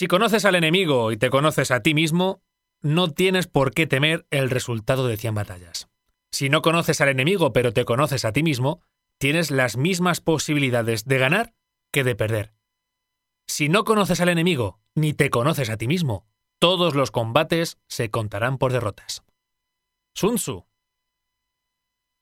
Si conoces al enemigo y te conoces a ti mismo, no tienes por qué temer el resultado de 100 batallas. Si no conoces al enemigo pero te conoces a ti mismo, tienes las mismas posibilidades de ganar que de perder. Si no conoces al enemigo ni te conoces a ti mismo, todos los combates se contarán por derrotas. Sun Tzu.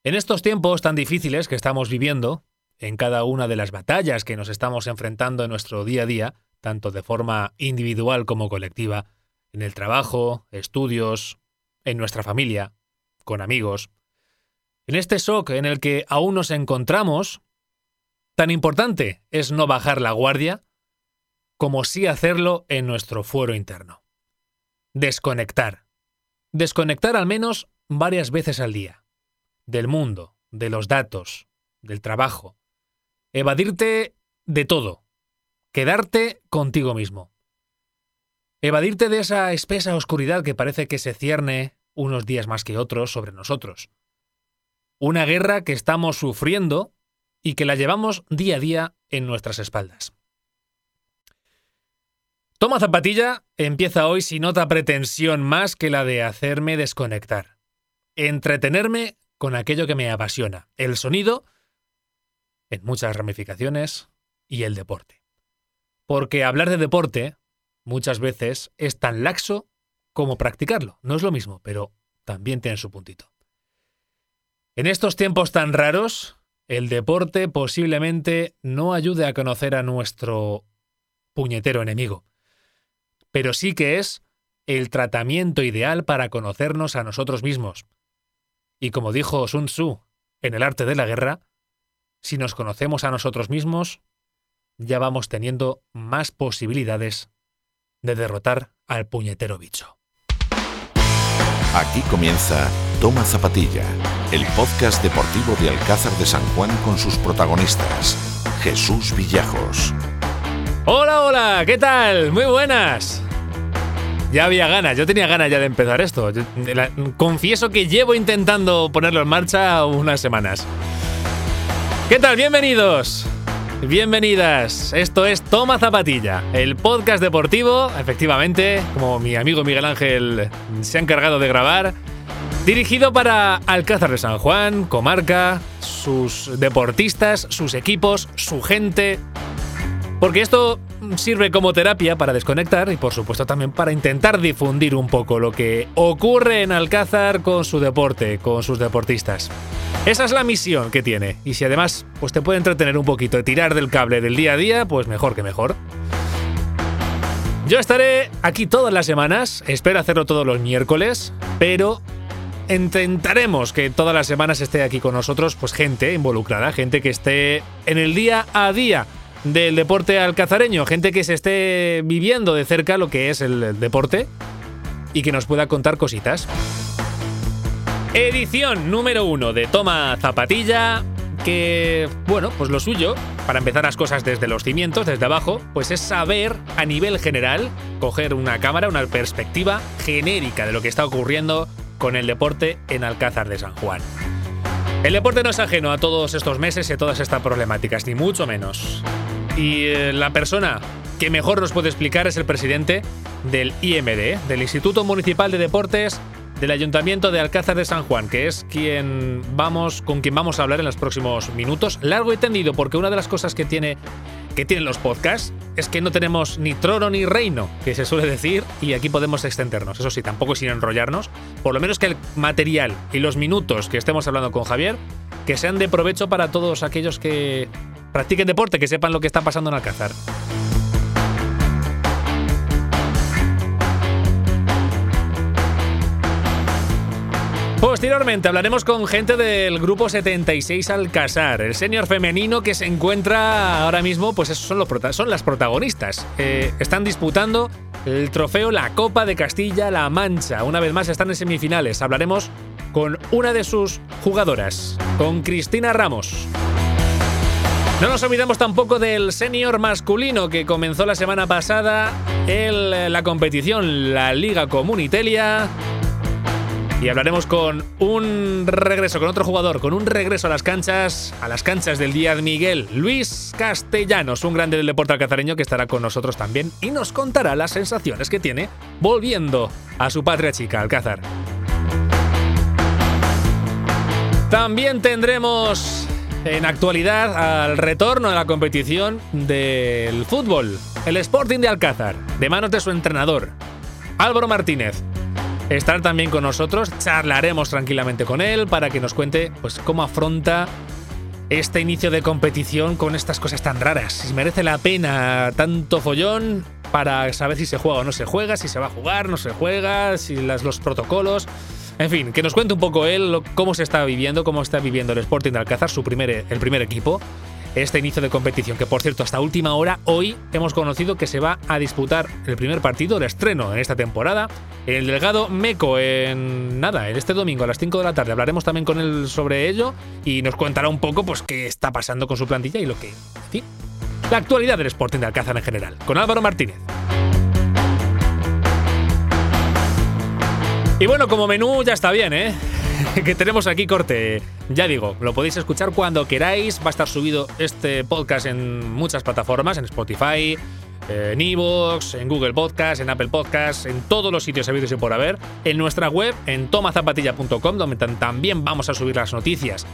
En estos tiempos tan difíciles que estamos viviendo, en cada una de las batallas que nos estamos enfrentando en nuestro día a día, tanto de forma individual como colectiva, en el trabajo, estudios, en nuestra familia, con amigos. En este shock en el que aún nos encontramos, tan importante es no bajar la guardia como sí hacerlo en nuestro fuero interno. Desconectar. Desconectar al menos varias veces al día. Del mundo, de los datos, del trabajo. Evadirte de todo. Quedarte contigo mismo. Evadirte de esa espesa oscuridad que parece que se cierne unos días más que otros sobre nosotros. Una guerra que estamos sufriendo y que la llevamos día a día en nuestras espaldas. Toma Zapatilla empieza hoy sin otra pretensión más que la de hacerme desconectar. Entretenerme con aquello que me apasiona, el sonido, en muchas ramificaciones, y el deporte. Porque hablar de deporte muchas veces es tan laxo como practicarlo. No es lo mismo, pero también tiene su puntito. En estos tiempos tan raros, el deporte posiblemente no ayude a conocer a nuestro puñetero enemigo, pero sí que es el tratamiento ideal para conocernos a nosotros mismos. Y como dijo Sun Tzu en el arte de la guerra, si nos conocemos a nosotros mismos, ya vamos teniendo más posibilidades de derrotar al puñetero bicho. Aquí comienza Toma Zapatilla, el podcast deportivo de Alcázar de San Juan con sus protagonistas, Jesús Villajos. Hola, hola, ¿qué tal? Muy buenas. Ya había ganas, yo tenía ganas ya de empezar esto. confieso que llevo intentando ponerlo en marcha unas semanas. ¿Qué tal? Bienvenidos. Bienvenidas, esto es Toma Zapatilla, el podcast deportivo, efectivamente, como mi amigo Miguel Ángel se ha encargado de grabar, dirigido para Alcázar de San Juan, comarca, sus deportistas, sus equipos, su gente, porque esto sirve como terapia para desconectar y por supuesto también para intentar difundir un poco lo que ocurre en Alcázar con su deporte, con sus deportistas. Esa es la misión que tiene y si además pues te puede entretener un poquito y tirar del cable del día a día, pues mejor que mejor. Yo estaré aquí todas las semanas, espero hacerlo todos los miércoles, pero intentaremos que todas las semanas esté aquí con nosotros pues gente involucrada, gente que esté en el día a día del deporte alcazareño, gente que se esté viviendo de cerca lo que es el deporte y que nos pueda contar cositas. Edición número uno de Toma Zapatilla, que, bueno, pues lo suyo, para empezar las cosas desde los cimientos, desde abajo, pues es saber a nivel general, coger una cámara, una perspectiva genérica de lo que está ocurriendo con el deporte en Alcázar de San Juan. El deporte no es ajeno a todos estos meses y a todas estas problemáticas, ni mucho menos. Y eh, la persona que mejor nos puede explicar es el presidente del IMD, del Instituto Municipal de Deportes del Ayuntamiento de Alcázar de San Juan, que es quien vamos, con quien vamos a hablar en los próximos minutos. Largo y tendido, porque una de las cosas que tiene que tienen los podcasts es que no tenemos ni trono ni reino, que se suele decir, y aquí podemos extendernos. Eso sí, tampoco sin enrollarnos. Por lo menos que el material y los minutos que estemos hablando con Javier, que sean de provecho para todos aquellos que practiquen deporte, que sepan lo que está pasando en Alcázar. Posteriormente hablaremos con gente del grupo 76 Alcázar, el senior femenino que se encuentra ahora mismo, pues esos son, los son las protagonistas. Eh, están disputando el trofeo La Copa de Castilla-La Mancha. Una vez más están en semifinales. Hablaremos con una de sus jugadoras, con Cristina Ramos. No nos olvidamos tampoco del senior masculino que comenzó la semana pasada en la competición, la Liga Comunitelia. Y hablaremos con un regreso, con otro jugador, con un regreso a las canchas, a las canchas del día de Miguel, Luis Castellanos, un grande del deporte alcazareño que estará con nosotros también y nos contará las sensaciones que tiene volviendo a su patria chica, Alcázar. También tendremos en actualidad al retorno de la competición del fútbol, el Sporting de Alcázar, de manos de su entrenador, Álvaro Martínez estar también con nosotros. Charlaremos tranquilamente con él para que nos cuente pues, cómo afronta este inicio de competición con estas cosas tan raras. Si merece la pena tanto follón para saber si se juega o no se juega, si se va a jugar, no se juega, si las, los protocolos. En fin, que nos cuente un poco él cómo se está viviendo, cómo está viviendo el Sporting de Alcázar, su primer, el primer equipo este inicio de competición, que por cierto, hasta última hora, hoy hemos conocido que se va a disputar el primer partido, el estreno en esta temporada, el delegado Meco, en nada, en este domingo a las 5 de la tarde. Hablaremos también con él sobre ello y nos contará un poco pues qué está pasando con su plantilla y lo que, en la actualidad del Sporting de Alcázar en general, con Álvaro Martínez. Y bueno, como menú ya está bien, ¿eh? que tenemos aquí corte. Ya digo, lo podéis escuchar cuando queráis. Va a estar subido este podcast en muchas plataformas, en Spotify, en Evox, en Google Podcast, en Apple Podcast, en todos los sitios habidos y por haber. En nuestra web, en tomazapatilla.com, donde también vamos a subir las noticias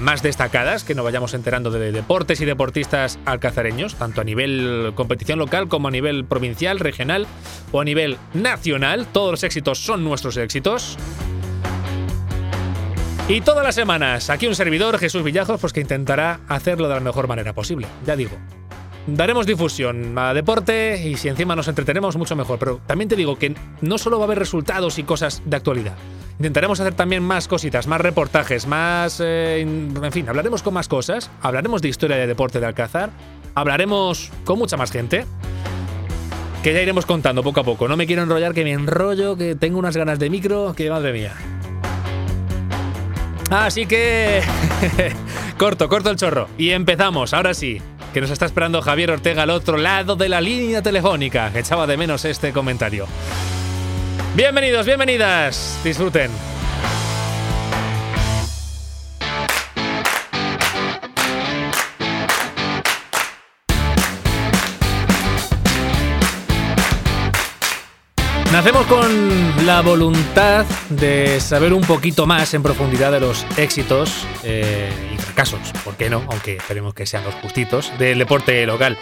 más destacadas que nos vayamos enterando de deportes y deportistas alcazareños, tanto a nivel competición local como a nivel provincial, regional o a nivel nacional. Todos los éxitos son nuestros éxitos. Y todas las semanas, aquí un servidor, Jesús Villajos, pues que intentará hacerlo de la mejor manera posible. Ya digo, daremos difusión a deporte y si encima nos entretenemos, mucho mejor. Pero también te digo que no solo va a haber resultados y cosas de actualidad. Intentaremos hacer también más cositas, más reportajes, más... Eh, en fin, hablaremos con más cosas, hablaremos de historia de deporte de Alcázar, hablaremos con mucha más gente que ya iremos contando poco a poco. No me quiero enrollar, que me enrollo, que tengo unas ganas de micro, que madre mía. Así que corto, corto el chorro. Y empezamos, ahora sí, que nos está esperando Javier Ortega al otro lado de la línea telefónica. Echaba de menos este comentario. Bienvenidos, bienvenidas. Disfruten. Nacemos con la voluntad de saber un poquito más en profundidad de los éxitos eh, y fracasos, ¿por qué no? Aunque esperemos que sean los justitos, del deporte local.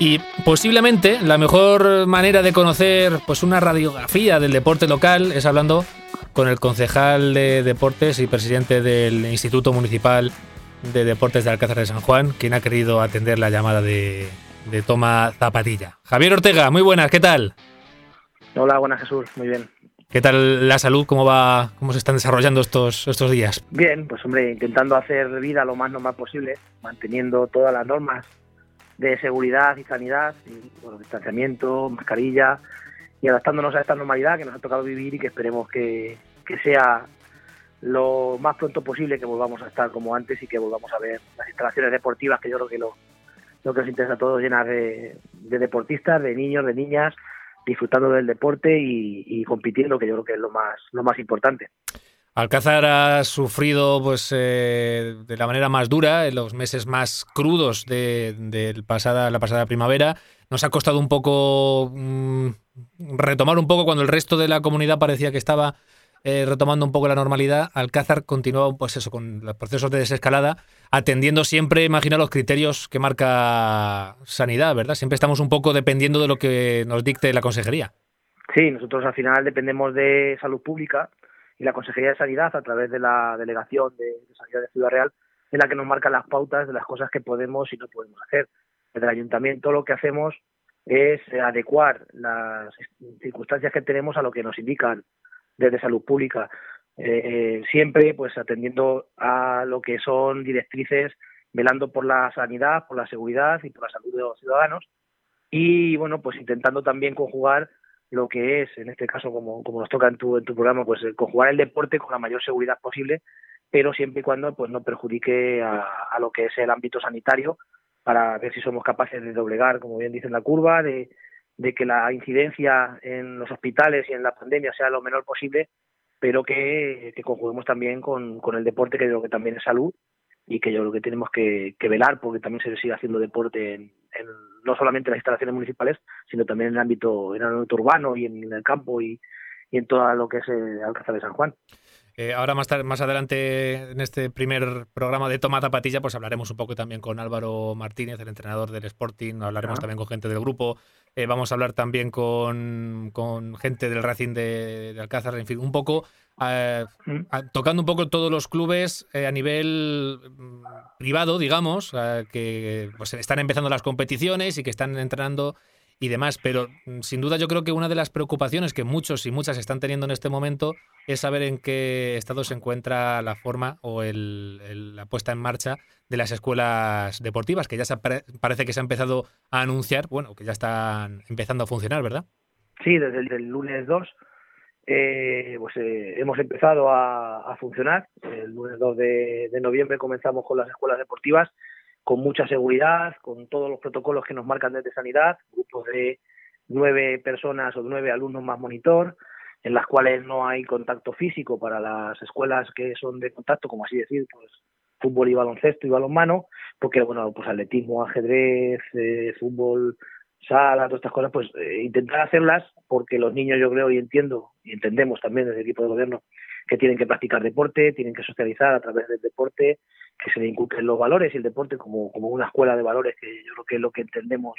Y posiblemente la mejor manera de conocer pues, una radiografía del deporte local es hablando con el concejal de deportes y presidente del Instituto Municipal de Deportes de Alcázar de San Juan, quien ha querido atender la llamada de, de Toma Zapatilla. Javier Ortega, muy buenas, ¿qué tal? Hola, buenas Jesús, muy bien. ¿Qué tal la salud? ¿Cómo va? ¿Cómo se están desarrollando estos, estos días? Bien, pues hombre, intentando hacer vida lo más normal posible, manteniendo todas las normas de seguridad y sanidad, y, bueno, distanciamiento, mascarilla, y adaptándonos a esta normalidad que nos ha tocado vivir y que esperemos que, que sea lo más pronto posible que volvamos a estar como antes y que volvamos a ver las instalaciones deportivas, que yo creo que lo, lo que nos interesa a todos llenas de, de deportistas, de niños, de niñas, disfrutando del deporte y, compitiendo, que yo creo que es lo más, lo más importante. Alcázar ha sufrido pues eh, de la manera más dura en los meses más crudos de, pasada, la pasada primavera. Nos ha costado un poco mm, retomar un poco cuando el resto de la comunidad parecía que estaba eh, retomando un poco la normalidad, Alcázar continúa pues eso, con los procesos de desescalada, atendiendo siempre, imagino, los criterios que marca Sanidad, ¿verdad? Siempre estamos un poco dependiendo de lo que nos dicte la Consejería. Sí, nosotros al final dependemos de Salud Pública y la Consejería de Sanidad a través de la Delegación de, Sanidad de Ciudad Real es la que nos marca las pautas de las cosas que podemos y no podemos hacer. Desde el Ayuntamiento lo que hacemos es adecuar las circunstancias que tenemos a lo que nos indican desde salud pública, eh, siempre pues atendiendo a lo que son directrices, velando por la sanidad, por la seguridad y por la salud de los ciudadanos y bueno pues intentando también conjugar lo que es en este caso como, como nos toca en tu, en tu programa pues conjugar el deporte con la mayor seguridad posible pero siempre y cuando pues no perjudique a, a lo que es el ámbito sanitario para ver si somos capaces de doblegar como bien dice la curva de de que la incidencia en los hospitales y en la pandemia sea lo menor posible pero que, conjuguemos también con, con el deporte, que creo que también es salud y que yo creo que tenemos que, velar porque también se sigue haciendo deporte en, no solamente en las instalaciones municipales, sino también en el ámbito, en el ámbito urbano y en, el campo y, en todo lo que es el Alcázar de San Juan. Eh, ahora más, más adelante en este primer programa de Toma Zapatilla, pues hablaremos un poco también con Álvaro Martínez, el entrenador del Sporting, hablaremos también con gente del grupo, eh, vamos a hablar también con, con gente del Racing de, de, Alcázar, en fin, un poco eh, tocando un poco todos los clubes a nivel mm, privado, digamos, que pues, están empezando las competiciones y que están entrenando y demás. Pero mm, sin duda yo creo que una de las preocupaciones que muchos y muchas están teniendo en este momento es saber en qué estado se encuentra la forma o el, la puesta en marcha de las escuelas deportivas, que ya se parece que se ha empezado a anunciar, bueno, que ya están empezando a funcionar, ¿verdad? Sí, desde el, lunes 2 eh, pues eh, hemos empezado a, funcionar. El lunes 2 de, de noviembre comenzamos con las escuelas deportivas con mucha seguridad, con todos los protocolos que nos marcan desde sanidad, grupos de nueve personas o nueve alumnos más monitor, en las cuales no hay contacto físico para las escuelas que son de contacto, como así decir, pues fútbol y baloncesto y balonmano, porque bueno, pues atletismo, ajedrez, eh, fútbol, sala, todas estas cosas, pues eh, intentar hacerlas porque los niños yo creo y entiendo y entendemos también desde el equipo de gobierno que tienen que practicar deporte, tienen que socializar a través del deporte, que se le inculquen los valores y el deporte como, como una escuela de valores, que yo creo que es lo que entendemos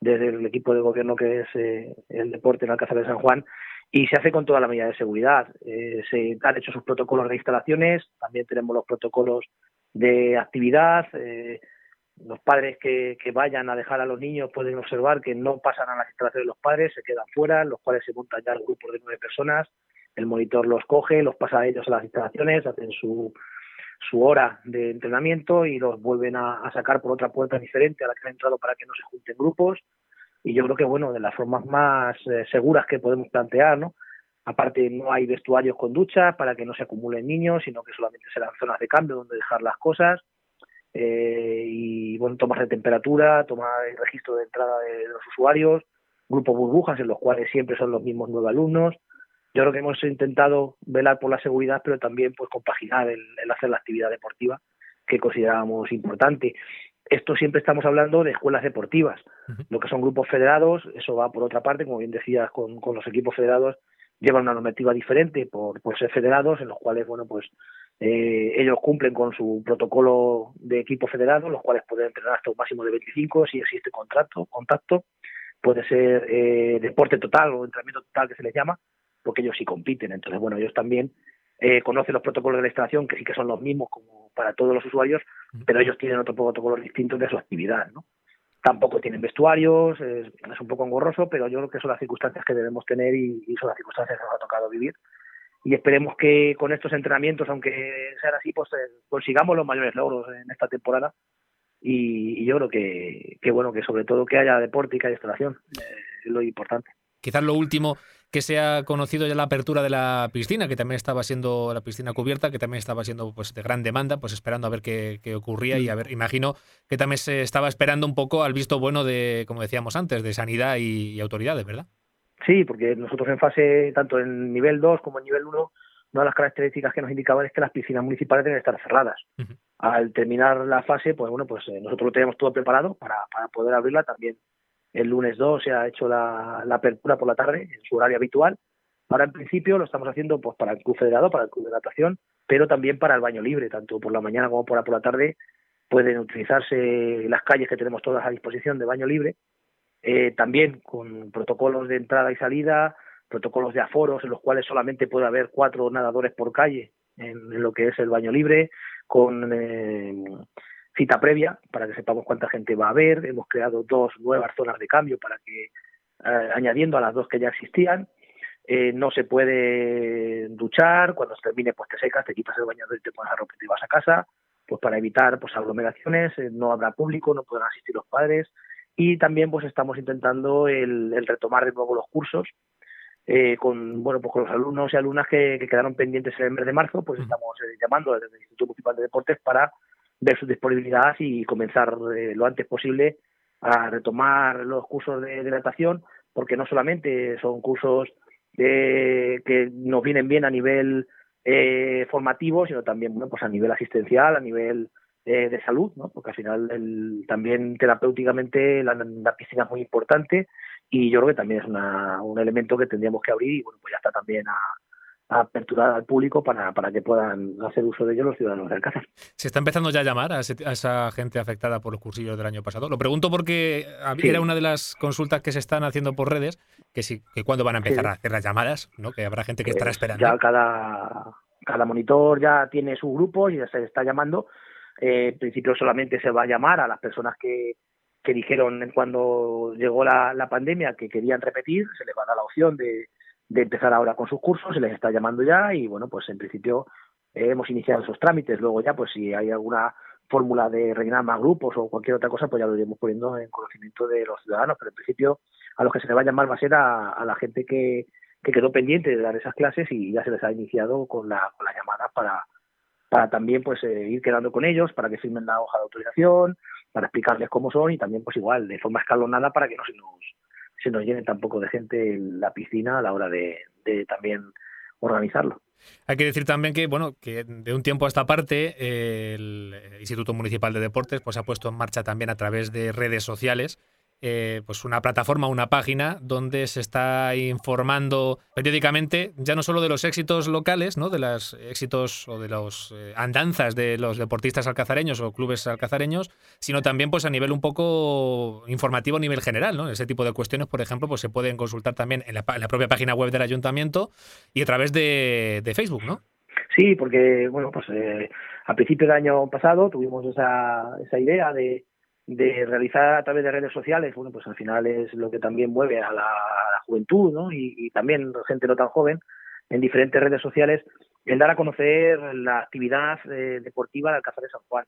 desde el equipo de gobierno que es eh, el deporte en Alcázar de San Juan, y se hace con toda la medida de seguridad. Eh, se han hecho sus protocolos de instalaciones, también tenemos los protocolos de actividad. Eh, los padres que, que, vayan a dejar a los niños pueden observar que no pasan a las instalaciones de los padres, se quedan fuera, los cuales se montan ya grupos de nueve personas, el monitor los coge, los pasa a ellos a las instalaciones, hacen su, su hora de entrenamiento y los vuelven a, sacar por otra puerta diferente a la que han entrado para que no se junten grupos. Y yo creo que, bueno, de las formas más eh, seguras que podemos plantear, ¿no? Aparte, no hay vestuarios con ducha para que no se acumulen niños, sino que solamente serán zonas de cambio donde dejar las cosas. Eh, y, bueno, tomas de temperatura, tomar el registro de entrada de los usuarios, grupos burbujas en los cuales siempre son los mismos nueve alumnos yo creo que hemos intentado velar por la seguridad, pero también pues compaginar el, el hacer la actividad deportiva que considerábamos importante. Esto siempre estamos hablando de escuelas deportivas. Lo que son grupos federados, eso va por otra parte, como bien decías, con, con los equipos federados llevan una normativa diferente por, por ser federados, en los cuales, bueno, pues eh, ellos cumplen con su protocolo de equipo federado, los cuales pueden entrenar hasta un máximo de 25 si existe contrato, contacto. Puede ser eh, deporte total o entrenamiento total que se les llama, porque ellos sí compiten. Entonces, bueno, ellos también eh, conocen los protocolos de la instalación, que sí que son los mismos como para todos los usuarios, pero ellos tienen otros protocolos distintos de su actividad, ¿no? Tampoco tienen vestuarios, es, es, un poco engorroso, pero yo creo que son las circunstancias que debemos tener y, y son las circunstancias que nos ha tocado vivir. Y esperemos que con estos entrenamientos, aunque sean así, pues eh, consigamos los mayores logros en esta temporada. Y, y yo creo que, que, bueno, que sobre todo que haya deporte y que haya instalación, eh, es lo importante. Quizás lo último que se ha conocido ya la apertura de la piscina, que también estaba siendo la piscina cubierta, que también estaba siendo pues de gran demanda, pues esperando a ver qué, qué ocurría y a ver, imagino que también se estaba esperando un poco al visto bueno de, como decíamos antes, de sanidad y, y autoridades, ¿verdad? Sí, porque nosotros en fase, tanto en nivel 2 como en nivel 1, una de las características que nos indicaban es que las piscinas municipales deben estar cerradas. Uh -huh. Al terminar la fase, pues bueno, pues eh, nosotros lo teníamos todo preparado para, para poder abrirla también el lunes 2 se ha hecho la, apertura por la tarde en su horario habitual. Ahora, en principio, lo estamos haciendo pues para el club federado, para el club de natación, pero también para el baño libre, tanto por la mañana como por la, por la tarde. Pueden utilizarse las calles que tenemos todas a disposición de baño libre, eh, también con protocolos de entrada y salida, protocolos de aforos en los cuales solamente puede haber cuatro nadadores por calle en, en lo que es el baño libre, con eh, cita previa para que sepamos cuánta gente va a haber. Hemos creado dos nuevas zonas de cambio para que, eh, añadiendo a las dos que ya existían, eh, no se puede duchar, cuando se termine pues te secas, te quitas el bañador y te pones la ropa y te vas a casa, pues para evitar pues aglomeraciones, eh, no habrá público, no podrán asistir los padres. Y también pues estamos intentando el, el retomar de nuevo los cursos eh, con bueno pues con los alumnos y alumnas que, que quedaron pendientes en el mes de marzo, pues estamos llamando desde el Instituto Municipal de Deportes para ver su disponibilidad y comenzar eh, lo antes posible a retomar los cursos de, de, natación, porque no solamente son cursos eh, que nos vienen bien a nivel eh, formativo, sino también bueno, pues a nivel asistencial, a nivel eh, de salud, ¿no? porque al final el, también terapéuticamente la, la, piscina es muy importante y yo creo que también es una, un elemento que tendríamos que abrir y bueno, pues ya está también a, aperturar al público para, para que puedan hacer uso de ello los ciudadanos de Alcázar. ¿Se está empezando ya a llamar a, esa gente afectada por los cursillos del año pasado? Lo pregunto porque era una de las consultas que se están haciendo por redes, que sí, que cuándo van a empezar a hacer las llamadas, ¿no? que habrá gente que estará esperando. Ya cada, cada monitor ya tiene su grupo y ya se está llamando. Eh, en principio solamente se va a llamar a las personas que, que dijeron cuando llegó la, la pandemia que querían repetir, se les va a dar la opción de de empezar ahora con sus cursos, se les está llamando ya y bueno, pues en principio eh, hemos iniciado esos trámites. Luego ya, pues si hay alguna fórmula de rellenar más grupos o cualquier otra cosa, pues ya lo iremos poniendo en conocimiento de los ciudadanos. Pero en principio a los que se les va a llamar va a ser a, la gente que, que quedó pendiente de dar esas clases y ya se les ha iniciado con la, con la llamada para, para también pues eh, ir quedando con ellos, para que firmen la hoja de autorización, para explicarles cómo son y también pues igual de forma escalonada para que no se nos se nos llene tampoco de gente en la piscina a la hora de, también organizarlo. Hay que decir también que, bueno, que de un tiempo a esta parte el Instituto Municipal de Deportes pues, ha puesto en marcha también a través de redes sociales eh, pues una plataforma, una página donde se está informando periódicamente ya no solo de los éxitos locales, ¿no? de los éxitos o de los eh, andanzas de los deportistas alcazareños o clubes alcazareños, sino también pues a nivel un poco informativo a nivel general, ¿no? Ese tipo de cuestiones, por ejemplo, pues se pueden consultar también en la, propia página web del ayuntamiento y a través de, Facebook, ¿no? Sí, porque bueno, pues eh, a principios del año pasado tuvimos esa, esa idea de de realizar a través de redes sociales, bueno, pues al final es lo que también mueve a la, juventud, ¿no? Y, también gente no tan joven en diferentes redes sociales, el dar a conocer la actividad eh, deportiva de Alcázar de San Juan.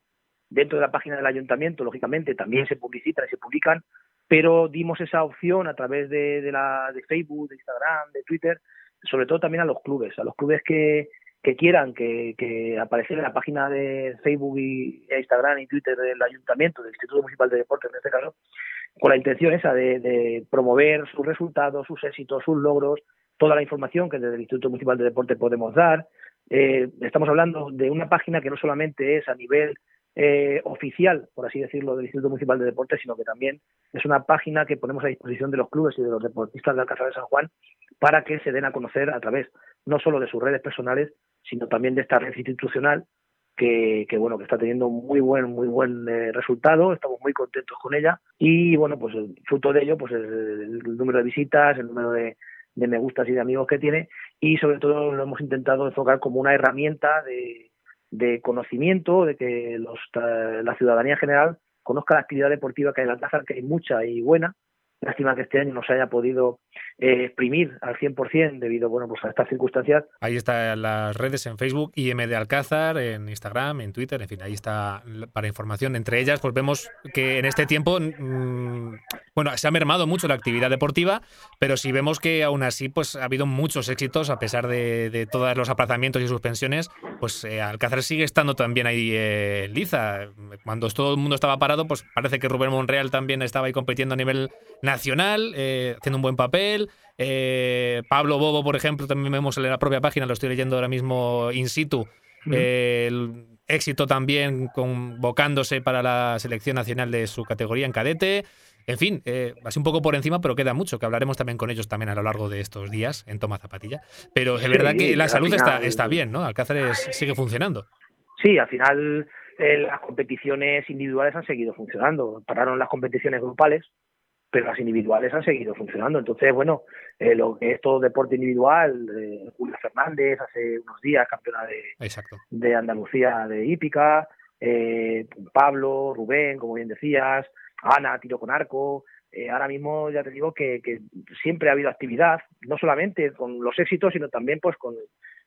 Dentro de la página del ayuntamiento, lógicamente, también se publicitan y se publican, pero dimos esa opción a través de, de, la, de Facebook, de Instagram, de Twitter, sobre todo también a los clubes, a los clubes que, que quieran que, que aparecer en la página de Facebook y Instagram y Twitter del Ayuntamiento, del Instituto Municipal de Deportes en este caso, con la intención esa de, promover sus resultados, sus éxitos, sus logros, toda la información que desde el Instituto Municipal de Deportes podemos dar. Eh, estamos hablando de una página que no solamente es a nivel eh, oficial, por así decirlo, del Instituto Municipal de Deportes, sino que también es una página que ponemos a disposición de los clubes y de los deportistas de Alcázar de San Juan para que se den a conocer a través no solo de sus redes personales, sino también de esta red institucional que, que, bueno que está teniendo muy buen muy buen eh, resultado. Estamos muy contentos con ella. Y bueno pues el fruto de ello pues el, número de visitas el número de, me gustas y de amigos que tiene. Y sobre todo lo hemos intentado enfocar como una herramienta de, conocimiento de que los, la ciudadanía en general conozca la actividad deportiva que hay en Alcázar que hay mucha y buena Lástima que este año no se haya podido eh, exprimir al 100% debido bueno, pues a estas circunstancias. Ahí están las redes en Facebook, IM de Alcázar, en Instagram, en Twitter, en fin, ahí está para información. Entre ellas, pues vemos que en este tiempo, mm, bueno, se ha mermado mucho la actividad deportiva, pero si vemos que aún así pues ha habido muchos éxitos a pesar de, todos los aplazamientos y suspensiones, pues eh, Alcázar sigue estando también ahí eh, liza. Cuando todo el mundo estaba parado, pues parece que Rubén Monreal también estaba ahí compitiendo a nivel nacional, eh, haciendo un buen papel. Eh, Pablo Bobo, por ejemplo, también vemos en la propia página, lo estoy leyendo ahora mismo in situ. el éxito también convocándose para la selección nacional de su categoría en cadete. En fin, eh, así un poco por encima, pero queda mucho, que hablaremos también con ellos también a lo largo de estos días en Toma Zapatilla. Pero es verdad que la salud está, está bien, ¿no? Alcáceres sigue funcionando. Sí, al final las competiciones individuales han seguido funcionando. Pararon las competiciones grupales, pero las individuales han seguido funcionando. Entonces, bueno, eh, lo que es todo deporte individual, eh, Julio Fernández hace unos días, campeona de, de Andalucía de hípica, eh, Pablo, Rubén, como bien decías, Ana, tiro con arco. Eh, ahora mismo ya te digo que, que, siempre ha habido actividad, no solamente con los éxitos, sino también pues con,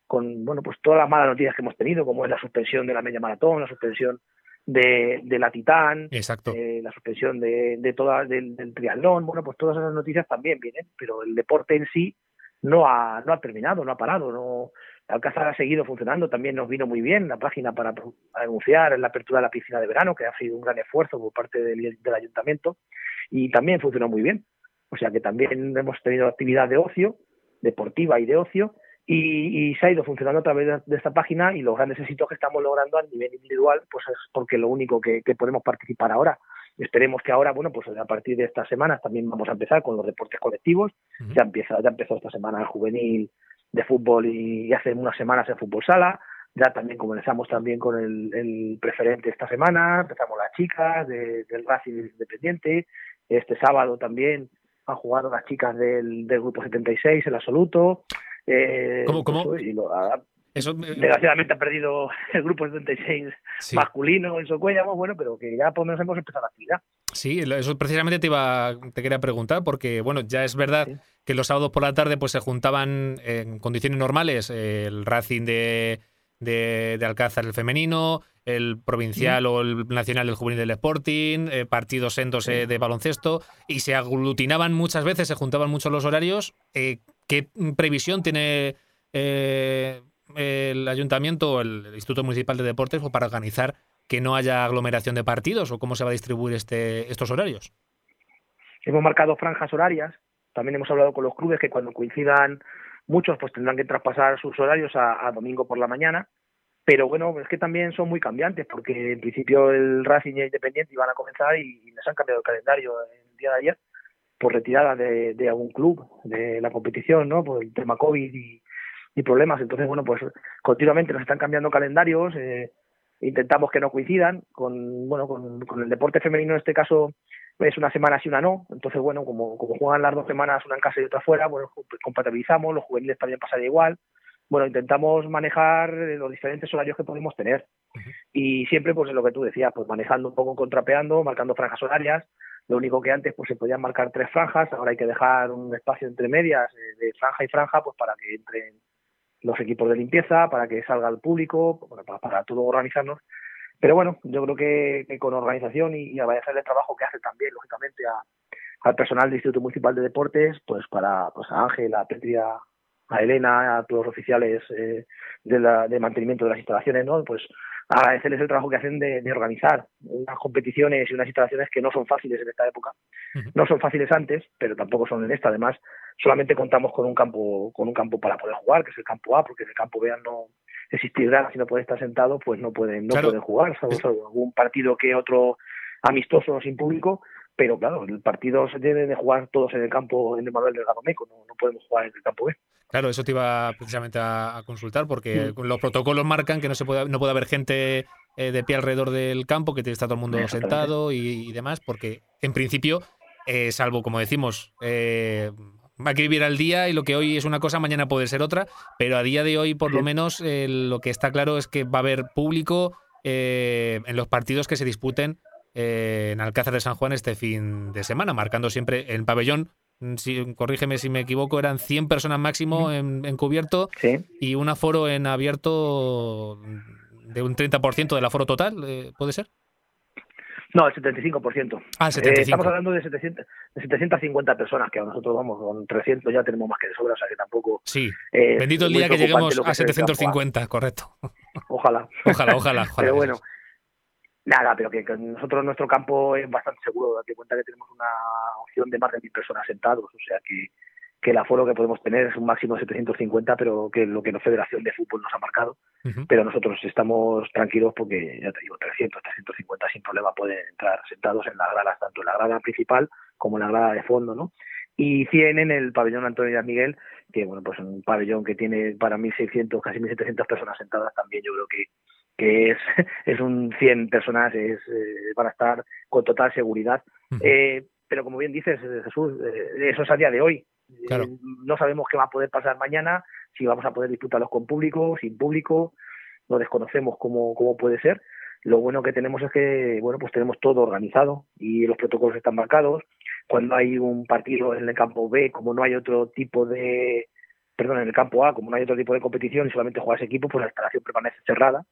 con bueno pues todas las malas noticias que hemos tenido, como es la suspensión de la media maratón, la suspensión de, de la Titán, Exacto. Eh, la suspensión de, de toda, del, triatlón, bueno, pues todas esas noticias también vienen, pero el deporte en sí no ha, no ha terminado, no ha parado, no Alcázar ha seguido funcionando, también nos vino muy bien la página para anunciar la apertura de la piscina de verano, que ha sido un gran esfuerzo por parte del, del ayuntamiento, y también funcionó muy bien. O sea que también hemos tenido actividad de ocio, deportiva y de ocio, y, se ha ido funcionando a través de, esta página y los grandes éxitos que estamos logrando a nivel individual, pues es porque lo único que, podemos participar ahora. Esperemos que ahora, bueno, pues a partir de estas semanas también vamos a empezar con los deportes colectivos. Ya empieza, ya empezó esta semana el juvenil de fútbol y, hace unas semanas el fútbol sala. Ya también comenzamos también con el, preferente esta semana, empezamos las chicas del Racing Independiente. Este sábado también han jugado las chicas del, del grupo 76, el absoluto. Eh, ¿Cómo? cómo? Pues, eso, eh, desgraciadamente ha perdido el grupo 76 masculino en Socuellamos, bueno, pero que ya por lo menos hemos empezado la actividad. Sí, eso precisamente te iba te quería preguntar, porque bueno, ya es verdad que los sábados por la tarde pues se juntaban en condiciones normales el Racing de, de, Alcázar el femenino, el provincial o el nacional el juvenil del Sporting, eh, partidos endos de baloncesto, y se aglutinaban muchas veces, se juntaban muchos los horarios. Eh, ¿Qué previsión tiene eh, el ayuntamiento o el Instituto Municipal de Deportes para organizar que no haya aglomeración de partidos o cómo se va a distribuir este, estos horarios? Hemos marcado franjas horarias. También hemos hablado con los clubes que cuando coincidan muchos pues tendrán que traspasar sus horarios a, domingo por la mañana. Pero bueno, es que también son muy cambiantes porque en principio el Racing y el Independiente iban a comenzar y les han cambiado el calendario el día de ayer por retirada de, de algún club de la competición, ¿no? Por el tema COVID y, problemas. Entonces, bueno, pues continuamente nos están cambiando calendarios, eh, intentamos que no coincidan con, bueno, con, el deporte femenino en este caso es una semana sí, una no. Entonces, bueno, como, como juegan las dos semanas, una en casa y otra fuera, bueno, compatibilizamos, los juveniles también pasaría igual. Bueno, intentamos manejar los diferentes horarios que podemos tener. Y siempre, pues, lo que tú decías, pues manejando un poco, contrapeando, marcando franjas horarias, lo único que antes pues se podían marcar tres franjas, ahora hay que dejar un espacio entre medias eh, de franja y franja pues para que entren los equipos de limpieza, para que salga el público, para, todo organizarnos. Pero bueno, yo creo que, con organización y, y agradecer el trabajo que hace también, lógicamente, al personal del Instituto Municipal de Deportes, pues para pues a Ángel, a Petria, a Elena, a todos los oficiales eh, de, la, de mantenimiento de las instalaciones, ¿no? Pues agradecerles el trabajo que hacen de, organizar unas competiciones y unas instalaciones que no son fáciles en esta época. No son fáciles antes, pero tampoco son en esta. Además, solamente contamos con un campo con un campo para poder jugar, que es el campo A, porque en el campo B no existirá, si no puede estar sentado, pues no pueden no pueden jugar, salvo, algún partido que otro amistoso sin público, pero claro, el partido se tiene de jugar todos en el campo en el Manuel Delgado Meco, no, no podemos jugar en el campo B. Claro, eso te iba precisamente a, consultar porque mm. los protocolos marcan que no se puede, no puede haber gente eh, de pie alrededor del campo, que está todo el mundo sentado y, demás, porque en principio, eh, salvo como decimos, eh, va a vivir al día y lo que hoy es una cosa, mañana puede ser otra, pero a día de hoy por lo menos lo que está claro es que va a haber público en los partidos que se disputen en Alcázar de San Juan este fin de semana, marcando siempre el pabellón. Mm, si, corrígeme si me equivoco, eran 100 personas máximo en, cubierto y un aforo en abierto de un 30% del aforo total, eh, ¿puede ser? No, el 75%. Ah, el 75%. Eh, estamos hablando de, 700, de 750 personas, que a nosotros vamos, con 300 ya tenemos más que de sobra, o sea que tampoco... Sí, eh, bendito el día que lleguemos a 750, correcto. Ojalá. Ojalá, ojalá. ojalá Pero bueno, Nada, pero que, nosotros nuestro campo es bastante seguro, date cuenta que tenemos una opción de más de mil personas sentados, o sea que, que el aforo que podemos tener es un máximo de 750, pero que lo que la Federación de Fútbol nos ha marcado, pero nosotros estamos tranquilos porque, ya te digo, 300, 350 sin problema pueden entrar sentados en las gradas, tanto en la grada principal como en la grada de fondo, ¿no? Y 100 en el pabellón Antonio Miguel, que bueno, pues un pabellón que tiene para 1.600, casi 1.700 personas sentadas, también yo creo que que es, es un 100 personas, es, eh, van a estar con total seguridad. eh, pero como bien dices, eh, Jesús, eh, eso es a día de hoy. No sabemos qué va a poder pasar mañana, si vamos a poder disputarlos con público, sin público, no desconocemos cómo, cómo puede ser. Lo bueno que tenemos es que, bueno, pues tenemos todo organizado y los protocolos están marcados. Cuando hay un partido en el campo B, como no hay otro tipo de, perdón, en el campo A, como no hay otro tipo de competición y solamente juega ese equipo, pues la instalación permanece cerrada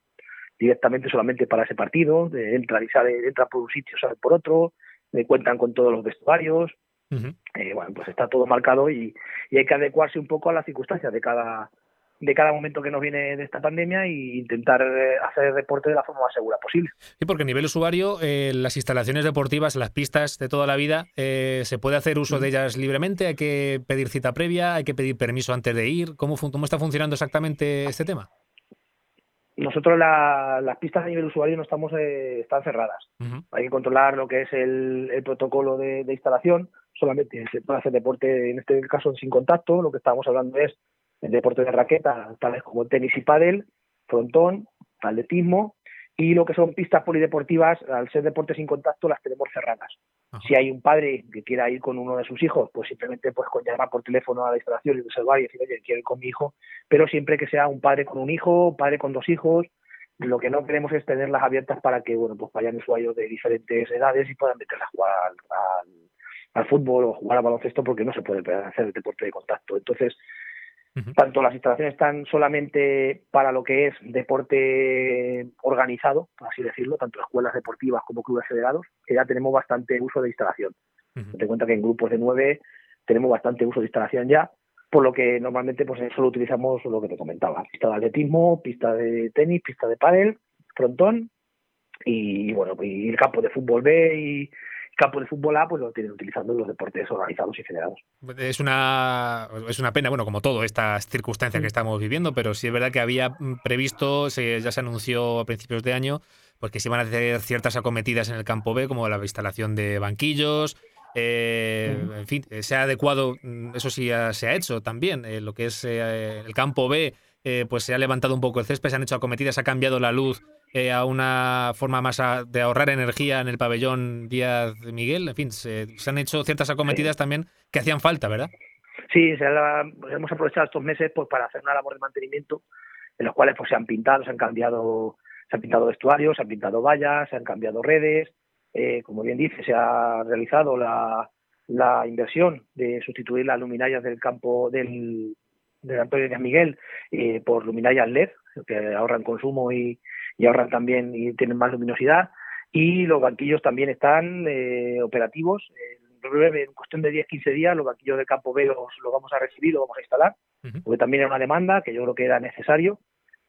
directamente solamente para ese partido, entra y sale, entra por un sitio, sale por otro, me cuentan con todos los vestuarios, eh, bueno, pues está todo marcado y, hay que adecuarse un poco a las circunstancias de cada de cada momento que nos viene de esta pandemia e intentar eh, hacer deporte de la forma más segura posible. Sí, porque a nivel usuario, eh, las instalaciones deportivas, las pistas de toda la vida, eh, ¿se puede hacer uso de ellas libremente? ¿Hay que pedir cita previa? ¿Hay que pedir permiso antes de ir? ¿Cómo, cómo está funcionando exactamente este tema? Nosotros las pistas a nivel usuario no estamos están cerradas. Hay que controlar lo que es el, protocolo de, de, instalación. Solamente se puede hacer deporte, en este caso sin contacto. Lo que estamos hablando es el deporte de raqueta, tales como tenis y pádel, frontón, atletismo y lo que son pistas polideportivas, al ser deportes sin contacto, las tenemos cerradas. Si hay un padre que quiera ir con uno de sus hijos, pues simplemente pues con llamar por teléfono a la instalación y reservar y decir, oye, quiero ir con mi hijo, pero siempre que sea un padre con un hijo, padre con dos hijos, lo que no queremos es tenerlas abiertas para que, bueno, pues vayan usuarios de diferentes edades y puedan meterlas a jugar al, al fútbol o jugar al baloncesto porque no se puede hacer deporte de contacto. Entonces, tanto las instalaciones están solamente para lo que es deporte organizado, por así decirlo, tanto escuelas deportivas como clubes federados, que ya tenemos bastante uso de instalación. Te cuenta que en grupos de nueve tenemos bastante uso de instalación ya, por lo que normalmente pues solo utilizamos lo que te comentaba, pista de atletismo, pista de tenis, pista de pádel, frontón y bueno, y el campo de fútbol B y campo de fútbol A pues lo tienen utilizando en los deportes organizados y federados. Es una, es una pena, bueno, como todo, estas circunstancias que mm. estamos viviendo, pero sí es verdad que había previsto, ya se anunció a principios de año, pues que se iban a hacer ciertas acometidas en el campo B, como la instalación de banquillos, eh, mm. en fin, se ha adecuado, mm, eso sí se ha hecho también, eh, lo que es eh, el campo B, pues se ha levantado un poco el césped, se han hecho acometidas, se ha cambiado la luz eh, a una forma más de ahorrar energía en el pabellón Díaz Miguel. En fin, se, han hecho ciertas acometidas también que hacían falta, ¿verdad? Sí, hemos aprovechado estos meses pues, para hacer una labor de mantenimiento en los cuales pues, se han pintado, se han cambiado, se han pintado vestuarios, se han pintado vallas, se han cambiado redes. Eh, como bien dice, se ha realizado la, la inversión de sustituir las luminarias del campo del, del Antonio Díaz Miguel eh, por luminarias LED, que ahorran consumo y, y ahorran también y tienen más luminosidad. Y los banquillos también están eh, operativos. En cuestión de 10-15 días, los banquillos del campo B los, vamos a recibir, los vamos a instalar, porque también era una demanda que yo creo que era necesario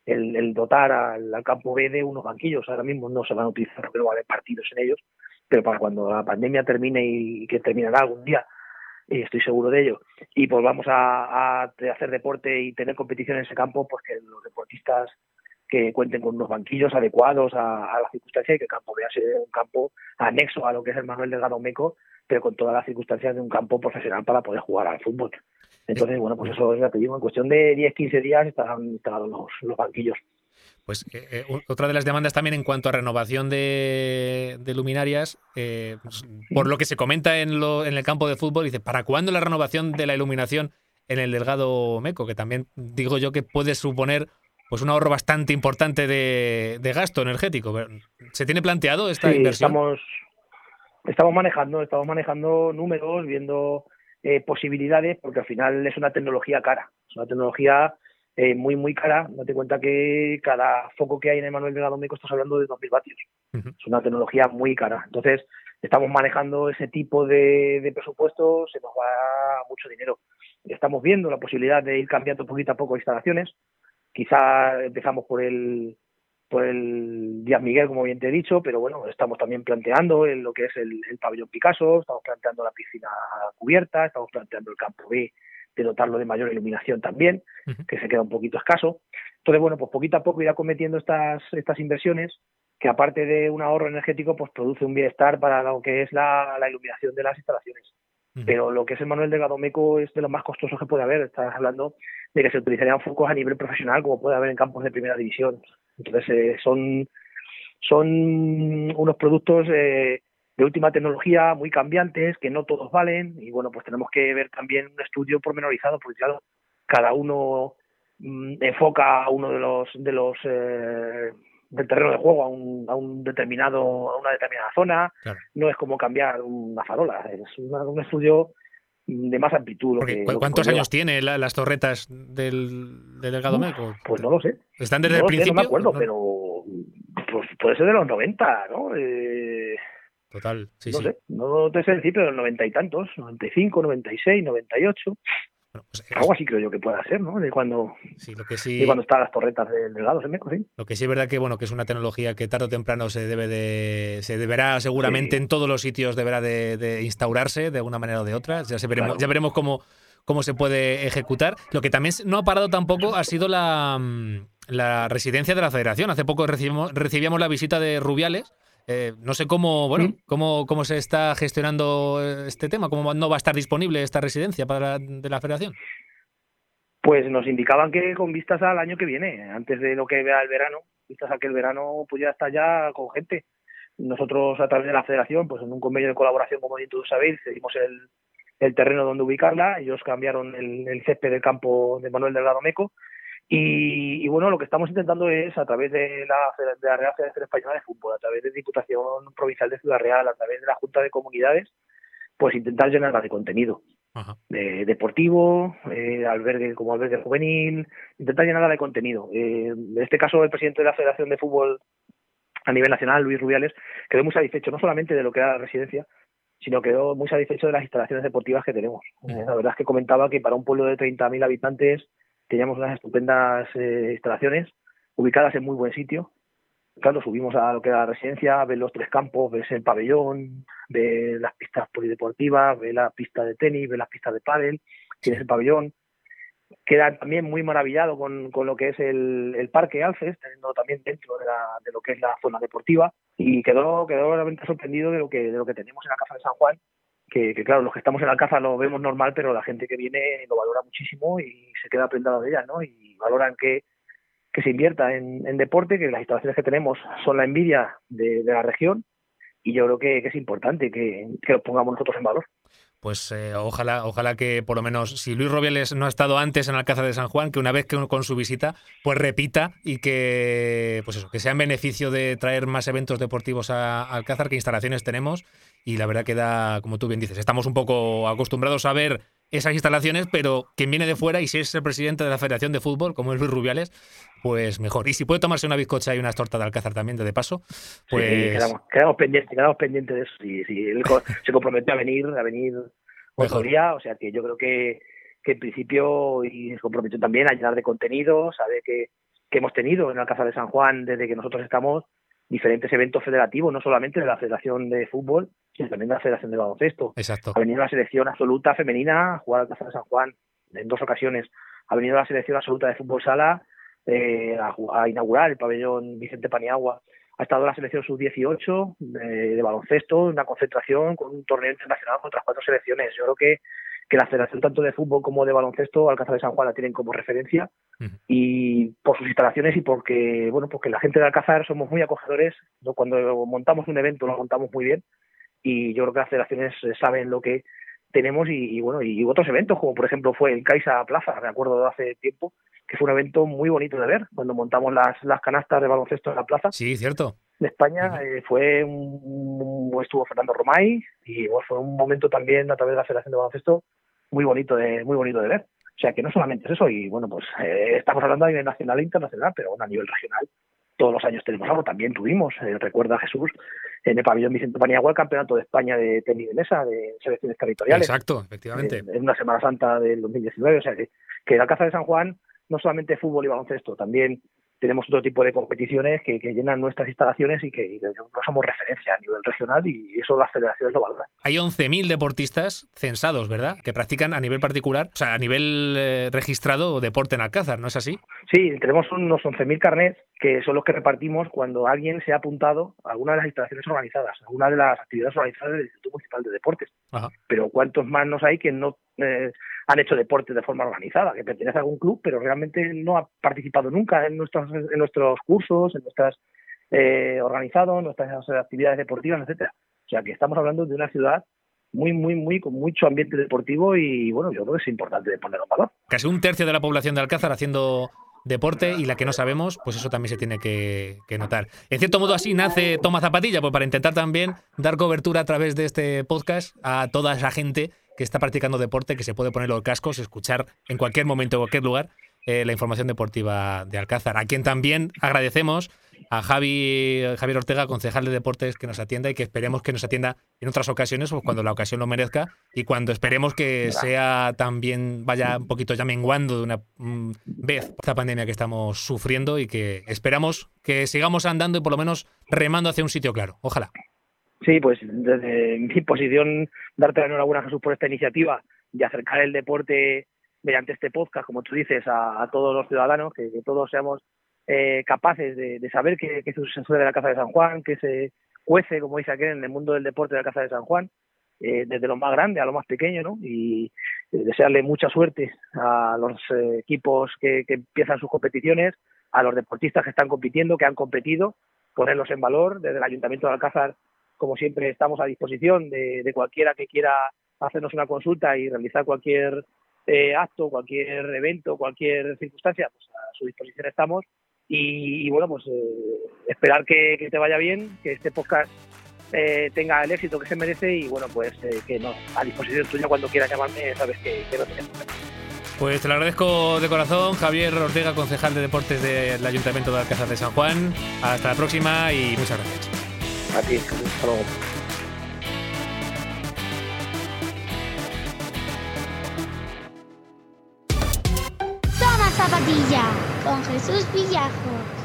el, dotar al, campo B de unos banquillos. Ahora mismo no se van a utilizar porque no va a haber partidos en ellos, pero para cuando la pandemia termine y, que terminará algún día, y estoy seguro de ello, y pues vamos a, a, hacer deporte y tener competición en ese campo, pues que los deportistas que cuenten con unos banquillos adecuados a, a la circunstancia y que el campo vea ser un campo anexo a lo que es el Manuel Delgado Meco, pero con todas las circunstancias de un campo profesional para poder jugar al fútbol. Entonces, bueno, pues eso ya te digo, en cuestión de 10, 15 días estarán instalados los, banquillos. Pues eh, eh, otra de las demandas también en cuanto a renovación de, luminarias, eh, pues, por lo que se comenta en, lo, en el campo de fútbol, dice, ¿para cuándo la renovación de la iluminación en el Delgado Meco? Que también digo yo que puede suponer pues un ahorro bastante importante de, gasto energético. ¿Se tiene planteado esta inversión? Estamos, estamos manejando, estamos manejando números, viendo eh, posibilidades, porque al final es una tecnología cara, es una tecnología eh, muy, muy cara. Date cuenta que cada foco que hay en el Manuel Delgado Médico estás hablando de 2.000 vatios. Es una tecnología muy cara. Entonces, estamos manejando ese tipo de, de presupuesto, se nos va mucho dinero. Estamos viendo la posibilidad de ir cambiando poquito a poco instalaciones. Quizá empezamos por el por el Díaz Miguel, como bien te he dicho, pero bueno, estamos también planteando en lo que es el, pabellón Picasso, estamos planteando la piscina cubierta, estamos planteando el campo B de dotarlo de mayor iluminación también, que se queda un poquito escaso. Entonces, bueno, pues poquito a poco irá cometiendo estas, estas inversiones que aparte de un ahorro energético, pues produce un bienestar para lo que es la, la iluminación de las instalaciones. Pero lo que es el manual de Gadomeco es de lo más costoso que puede haber. Estás hablando de que se utilizarían focos a nivel profesional como puede haber en campos de primera división. Entonces eh, son, son unos productos eh, de última tecnología muy cambiantes que no todos valen y bueno pues tenemos que ver también un estudio pormenorizado porque claro cada uno mm, enfoca a uno de los de los eh, del terreno de juego a un, a un determinado a una determinada zona no es como cambiar una farola es un estudio de más amplitud. ¿Cuántos años tiene las torretas del, del Delgado Meco? Pues no lo sé. ¿Están desde el principio? no me acuerdo, pero pues puede ser de los 90, ¿no? Eh, Total, sí, no sí. sé, no te sé decir, pero de los 90 y tantos, 95, 96, 98. Pues, Algo así creo yo que pueda ser, ¿no? De cuando, sí, lo que sí, de cuando están las torretas del, lado Semeco, sí. Lo que sí es verdad que bueno que es una tecnología que tarde o temprano se debe de se deberá seguramente en todos los sitios deberá de, instaurarse de una manera o de otra. Ya, se veremos, ya veremos cómo cómo se puede ejecutar. Lo que también no ha parado tampoco ha sido la, mm, la residencia de la Federación. Hace poco recibimos, recibíamos la visita de Rubiales. Eh, no sé cómo, bueno, cómo, cómo se está gestionando este tema, cómo no va a estar disponible esta residencia para de la Federación. Pues nos indicaban que con vistas al año que viene, antes de lo que vea el verano, vistas a que el verano ya está ya con gente. Nosotros a través de la Federación, pues en un convenio de colaboración, como bien todos sabéis, cedimos el, el terreno donde ubicarla, ellos cambiaron el, el césped del campo de Manuel Delgado Meco y, y, bueno, lo que estamos intentando es, a través de la, de la Real Federación Española de Fútbol, a través de Diputación Provincial de Ciudad Real, a través de la Junta de Comunidades, pues intentar llenarla de contenido. De, deportivo, eh, albergue como albergue juvenil, intentar llenarla de contenido. Eh, en este caso, el presidente de la Federación de Fútbol a nivel nacional, Luis Rubiales, quedó muy satisfecho no solamente de lo que era la residencia, sino quedó muy satisfecho de las instalaciones deportivas que tenemos. Eh, la verdad es que comentaba que para un pueblo de 30.000 habitantes teníamos unas estupendas eh, instalaciones ubicadas en muy buen sitio. Claro, subimos a lo que era la residencia, ver los tres campos, ves el pabellón, ver las pistas polideportivas, ver la pista de tenis, ver las pistas de pádel, tienes el pabellón. Queda también muy maravillado con, con lo que es el, el parque Alces, teniendo también dentro de, la, de lo que es la zona deportiva y quedó quedó realmente sorprendido de lo que de lo que tenemos en la casa de San Juan que, claro los que estamos en Alcázar lo vemos normal pero la gente que viene lo valora muchísimo y se queda prendado de ella no y valoran que que se invierta en, en deporte que las instalaciones que tenemos son la envidia de, de la región y yo creo que, que es importante que, que lo pongamos nosotros en valor pues eh, ojalá, ojalá que por lo menos, si Luis Robiales no ha estado antes en Alcázar de San Juan, que una vez que con su visita, pues repita y que, pues eso, que sea en beneficio de traer más eventos deportivos a, Alcázar, que instalaciones tenemos. Y la verdad que da, como tú bien dices, estamos un poco acostumbrados a ver esas instalaciones, pero quien viene de fuera y si es el presidente de la Federación de Fútbol, como es Luis Rubiales, pues mejor. Y si puede tomarse una bizcocha y unas tortas de Alcázar también, de, paso, pues... quedamos, pendientes, quedamos pendientes de eso. Si, si él se compromete a venir, a venir otro día, o sea que yo creo que, que en principio y se comprometió también a llenar de contenido, sabe que, que hemos tenido en Alcázar de San Juan desde que nosotros estamos diferentes eventos federativos, no solamente de la Federación de Fútbol, sino también de la Federación de Baloncesto. Exacto. Ha venido la selección absoluta femenina a jugar al Alcázar de San Juan en dos ocasiones. Ha venido la selección absoluta de fútbol sala eh, a, inaugurar el pabellón Vicente Paniagua. Ha estado la selección sub-18 de, baloncesto, una concentración con un torneo internacional con otras cuatro selecciones. Yo creo que, que la federación tanto de fútbol como de baloncesto, Alcázar de San Juan, la tienen como referencia. Y por sus instalaciones y porque, bueno, porque la gente de Alcázar somos muy acogedores. Cuando montamos un evento lo montamos muy bien. Y yo creo que las federaciones saben lo que tenemos y, bueno y otros eventos como por ejemplo fue el Caixa Plaza me acuerdo de hace tiempo que fue un evento muy bonito de ver cuando montamos las, las canastas de baloncesto en la plaza sí cierto de España eh, fue un, estuvo Fernando Romay y fue un momento también a través de la Federación de Baloncesto muy bonito de muy bonito de ver o sea que no solamente es eso y bueno pues eh, estamos hablando a nivel nacional e internacional pero bueno, a nivel regional todos los años tenemos algo. También tuvimos, eh, recuerda Jesús, en el pabellón Vicente Paniagua el campeonato de España de tenis de mesa, de selecciones territoriales. Exacto, efectivamente. En, una Semana Santa del 2019. O sea que, que la Casa de San Juan no solamente fútbol y baloncesto, también tenemos otro tipo de competiciones que, llenan nuestras instalaciones y que, no somos referencia a nivel regional y eso las federaciones lo valoran. Hay 11.000 deportistas censados, ¿verdad? Que practican a nivel particular, o sea, a nivel eh, registrado deporte en Alcázar, ¿no es así? Sí, tenemos unos 11.000 carnets que son los que repartimos cuando alguien se ha apuntado a alguna de las instalaciones organizadas, a alguna de las actividades organizadas del Instituto Municipal de Deportes. Pero ¿cuántos más nos hay que no eh, han hecho deporte de forma organizada, que pertenece a algún club, pero realmente no ha participado nunca en nuestros, en nuestros cursos, en nuestras eh, organizados, nuestras actividades deportivas, etcétera. O sea que estamos hablando de una ciudad muy, muy, muy, con mucho ambiente deportivo y bueno, yo creo que es importante ponerlo en valor. Casi un tercio de la población de Alcázar haciendo deporte y la que no sabemos, pues eso también se tiene que, notar. En cierto modo así nace Toma Zapatilla, pues para intentar también dar cobertura a través de este podcast a toda esa gente que está practicando deporte, que se puede poner los cascos, escuchar en cualquier momento, en cualquier lugar, eh, la información deportiva de Alcázar, a quien también agradecemos a Javi, Javier Ortega, concejal de deportes, que nos atienda y que esperemos que nos atienda en otras ocasiones, pues cuando la ocasión lo merezca y cuando esperemos que sea también, vaya un poquito ya menguando de una mm, vez esta pandemia que estamos sufriendo y que esperamos que sigamos andando y por lo menos remando hacia un sitio claro. Ojalá. Sí, pues desde mi posición, darte la enhorabuena, Jesús, por esta iniciativa de acercar el deporte mediante este podcast, como tú dices, a, todos los ciudadanos, que, todos seamos eh, capaces de, saber qué, sucede de la Casa de San Juan, que se cuece, como dice aquel, en el mundo del deporte de la Casa de San Juan, eh, desde lo más grande a lo más pequeño, ¿no? Y eh, desearle mucha suerte a los equipos que, que empiezan sus competiciones, a los deportistas que están compitiendo, que han competido, ponerlos en valor. Desde el Ayuntamiento de Alcázar, como siempre, estamos a disposición de, cualquiera que quiera hacernos una consulta y realizar cualquier eh, acto, cualquier evento, cualquier circunstancia, pues a su disposición estamos. Y, bueno, pues eh, esperar que, te vaya bien, que este podcast eh, tenga el éxito que se merece y bueno, pues que no, a disposición tuya cuando quieras llamarme, sabes que, no tenemos. Pues te lo agradezco de corazón, Javier Ortega, concejal de deportes del Ayuntamiento de Alcázar de San Juan. Hasta la próxima y muchas gracias. A ti, hasta luego. Zapatilla con Jesús Villajos.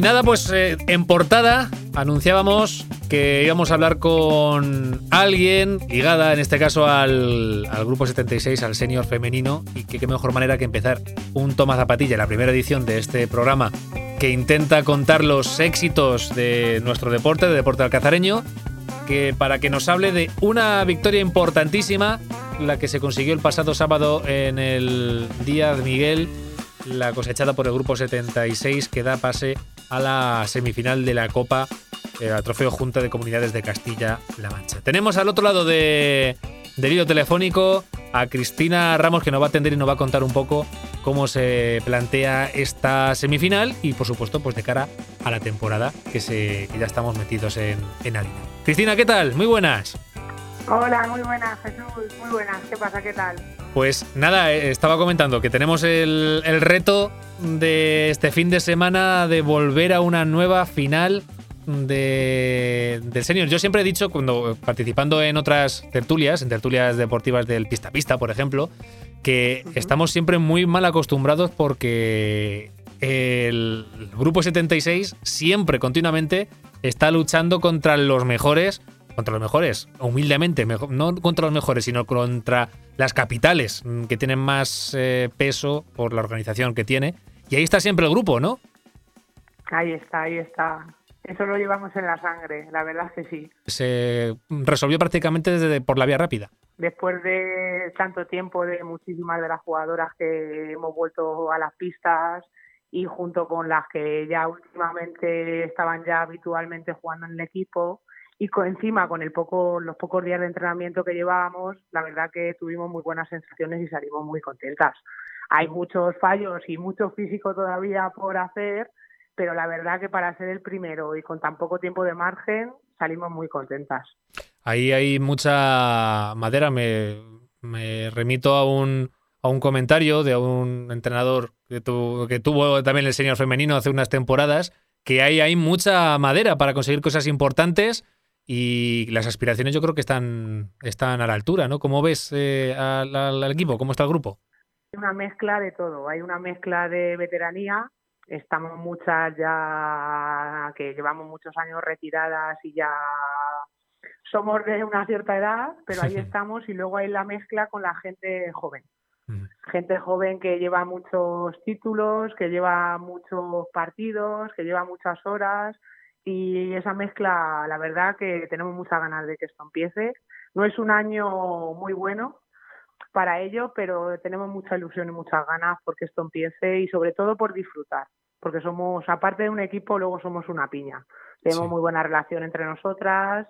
Y nada, pues eh, en portada anunciábamos que íbamos a hablar con alguien ligada, en este caso al, Grupo 76, al senior femenino, y que qué mejor manera que empezar un Toma Zapatilla, la primera edición de este programa que intenta contar los éxitos de nuestro deporte, de deporte alcazareño, que para que nos hable de una victoria importantísima, la que se consiguió el pasado sábado en el Día de Miguel, la cosechada por el Grupo 76, que da pase a la semifinal de la Copa eh, Trofeo Junta de Comunidades de Castilla-La Mancha. Tenemos al otro lado de, del hilo telefónico a Cristina Ramos que nos va a atender y nos va a contar un poco cómo se plantea esta semifinal y por supuesto pues de cara a la temporada que, se, ya estamos metidos en, en. Cristina, ¿qué tal? Muy buenas. Hola, muy buenas, Jesús, muy buenas. ¿Qué pasa? ¿Qué tal? Pues nada, eh, estaba comentando que tenemos el, el reto de este fin de semana de volver a una nueva final de, del senior. Yo siempre he dicho, cuando participando en otras tertulias, en tertulias deportivas del pista pista, por ejemplo, que estamos siempre muy mal acostumbrados porque el grupo 76 siempre, continuamente, está luchando contra los mejores, contra los mejores, humildemente, no contra los mejores, sino contra las capitales mm, que tienen más eh, peso por la organización que tiene. Y ahí está siempre el grupo, ¿no? Ahí está, ahí está. Eso lo llevamos en la sangre, la verdad es que sí. Se resolvió prácticamente desde por la vía rápida. Después de tanto tiempo de muchísimas de las jugadoras que hemos vuelto a las pistas y junto con las que ya últimamente estaban ya habitualmente jugando en el equipo y con, encima con el poco, los pocos días de entrenamiento que llevábamos, la verdad que tuvimos muy buenas sensaciones y salimos muy contentas. Hay muchos fallos y mucho físico todavía por hacer, pero la verdad que para ser el primero y con tan poco tiempo de margen salimos muy contentas. Ahí hay mucha madera, me, remito a un, a un comentario de un entrenador que, que tuvo también el señor femenino hace unas temporadas, que hay, hay mucha madera para conseguir cosas importantes y las aspiraciones yo creo que están, están a la altura, ¿no? ¿Cómo ves eh, al equipo? ¿Cómo está el grupo? Hay una mezcla de todo, hay una mezcla de veteranía, estamos muchas ya que llevamos muchos años retiradas y ya somos de una cierta edad, pero ahí estamos y luego hay la mezcla con la gente joven. Gente joven que lleva muchos títulos, que lleva muchos partidos, que lleva muchas horas y esa mezcla, la verdad que tenemos muchas ganas de que esto empiece. No es un año muy bueno, para ello, pero tenemos mucha ilusión y muchas ganas porque esto empiece y sobre todo por disfrutar, porque somos, aparte de un equipo, luego somos una piña. Tenemos muy buena relación entre nosotras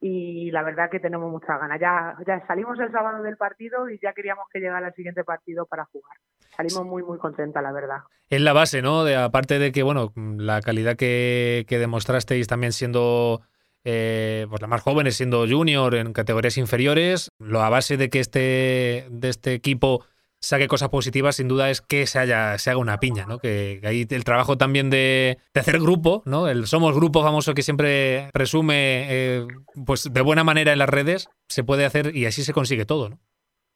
y la verdad que tenemos muchas ganas. Ya, ya salimos el sábado del partido y ya queríamos que llegara el siguiente partido para jugar. Salimos muy, muy contentas, la verdad. Es la base, ¿no? De, aparte de que, bueno, la calidad que, que demostrasteis también siendo eh, pues las más jóvenes, siendo junior en categorías inferiores, lo a base de que este, de este equipo saque cosas positivas, sin duda es que se, haya, se haga una piña, ¿no? Que, que ahí el trabajo también de, de, hacer grupo, ¿no? El somos grupo famoso que siempre presume, eh, pues de buena manera en las redes, se puede hacer y así se consigue todo, ¿no?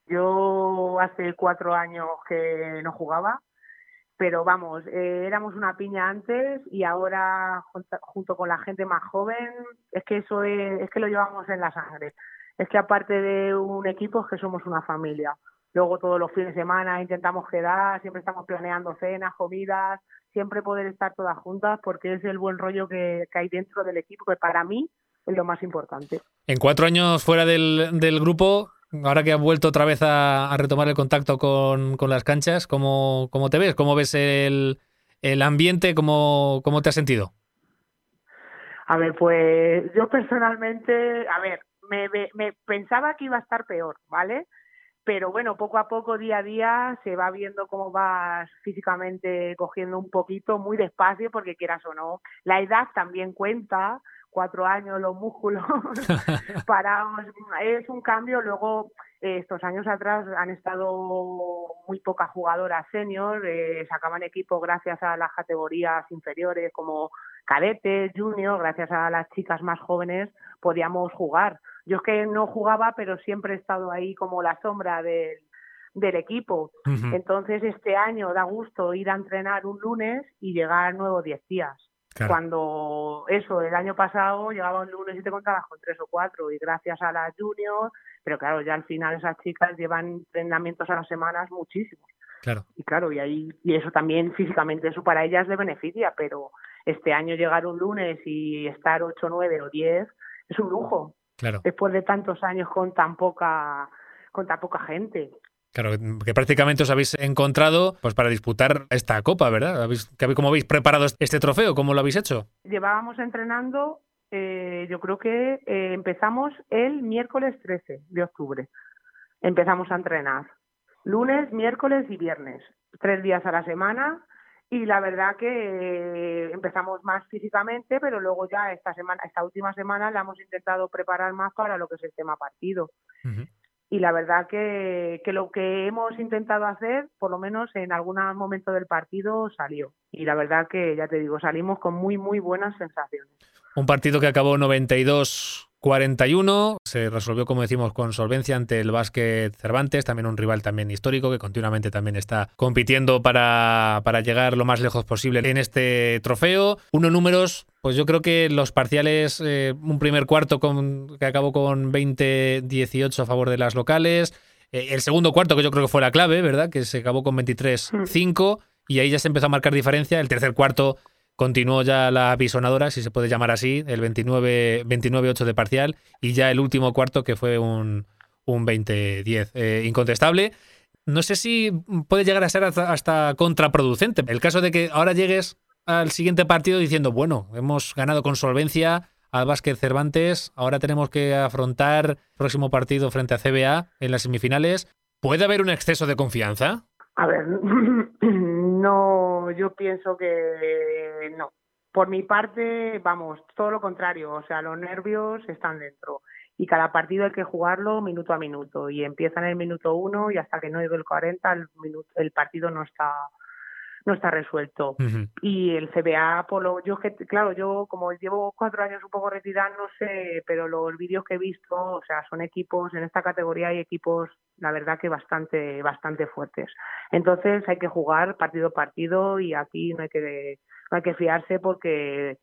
Yo hace cuatro años que no jugaba, pero vamos, eh, éramos una piña antes y ahora junto con la gente más joven, es que eso es, que lo llevamos en la sangre. Es que aparte de un equipo, es que somos una familia. Luego todos los fines de semana intentamos quedar, siempre estamos planeando cenas, comidas, siempre poder estar todas juntas porque es el buen rollo que, hay dentro del equipo, que para mí es lo más importante. En cuatro años fuera del grupo, ahora que has vuelto otra vez a, retomar el contacto con, con las canchas, ¿cómo, ¿cómo, te ves? ¿Cómo ves el, el ambiente? ¿Cómo, ¿Cómo te has sentido? A ver, pues yo personalmente, a ver, me, me pensaba que iba a estar peor, ¿vale? pero bueno, poco a poco, día a día, se va viendo cómo vas físicamente cogiendo un poquito, muy despacio, porque quieras o no, la edad también cuenta, cuatro años, los músculos parados, es un cambio. Luego, eh, estos años atrás han estado muy pocas jugadoras senior, eh, sacaban equipo gracias a las categorías inferiores como cadete, junior, gracias a las chicas más jóvenes podíamos jugar. Yo es que no jugaba, pero siempre he estado ahí como la sombra del, del equipo. Uh -huh. Entonces, este año da gusto ir a entrenar un lunes y llegar nuevo 10 días. Claro. Cuando eso, el año pasado llegaba un lunes y te contabas con tres o cuatro, y gracias a las juniors, pero claro, ya al final esas chicas llevan entrenamientos a las semanas muchísimos. Claro. Y claro, y ahí, y eso también físicamente, eso para ellas le beneficia, pero este año llegar un lunes y estar 8, 9 o 10 es un lujo. Claro. Después de tantos años con tan poca con tan poca gente. Claro, que prácticamente os habéis encontrado pues para disputar esta copa, ¿verdad? ¿Habéis, ¿Cómo habéis preparado este trofeo? ¿Cómo lo habéis hecho? Llevábamos entrenando, eh, yo creo que eh, empezamos el miércoles 13 de octubre. Empezamos a entrenar. Lunes, miércoles y viernes. Tres días a la semana y la verdad que eh, empezamos más físicamente, pero luego ya esta semana, esta última semana la hemos intentado preparar más para lo que es el tema partido. Uh -huh. Y la verdad que, que lo que hemos intentado hacer, por lo menos en algún momento del partido, salió. Y la verdad que, ya te digo, salimos con muy, muy buenas sensaciones. Un partido que acabó 92 41 se resolvió, como decimos, con solvencia ante el básquet Cervantes, también un rival también histórico que continuamente también está compitiendo para, para llegar lo más lejos posible en este trofeo. Unos números, pues yo creo que los parciales, eh, un primer cuarto con, que acabó con 20-18 a favor de las locales, eh, el segundo cuarto que yo creo que fue la clave, ¿verdad? Que se acabó con 23-5 y ahí ya se empezó a marcar diferencia. El tercer cuarto continuó ya la bisonadora, si se puede llamar así, el 29-8 de parcial, y ya el último cuarto que fue un, un 20-10. Eh, incontestable. No sé si puede llegar a ser hasta, contraproducente. El caso de que ahora llegues al siguiente partido diciendo, bueno, hemos ganado con solvencia al básquet Cervantes, ahora tenemos que afrontar el próximo partido frente a CBA en las semifinales. ¿Puede haber un exceso de confianza? A ver, no, yo pienso que no. Por mi parte, vamos, todo lo contrario, o sea, los nervios están dentro y cada partido hay que jugarlo minuto a minuto y empieza en el minuto uno y hasta que no llegue el 40 el, minuto, el partido no está no está resuelto. Uh -huh. Y el CBA, por lo, yo que, claro, yo como llevo cuatro años un poco retirada, no sé, pero los vídeos que he visto, o sea, son equipos, en esta categoría hay equipos, la verdad que bastante, bastante fuertes. Entonces hay que jugar partido a partido y aquí no hay que, no hay que fiarse porque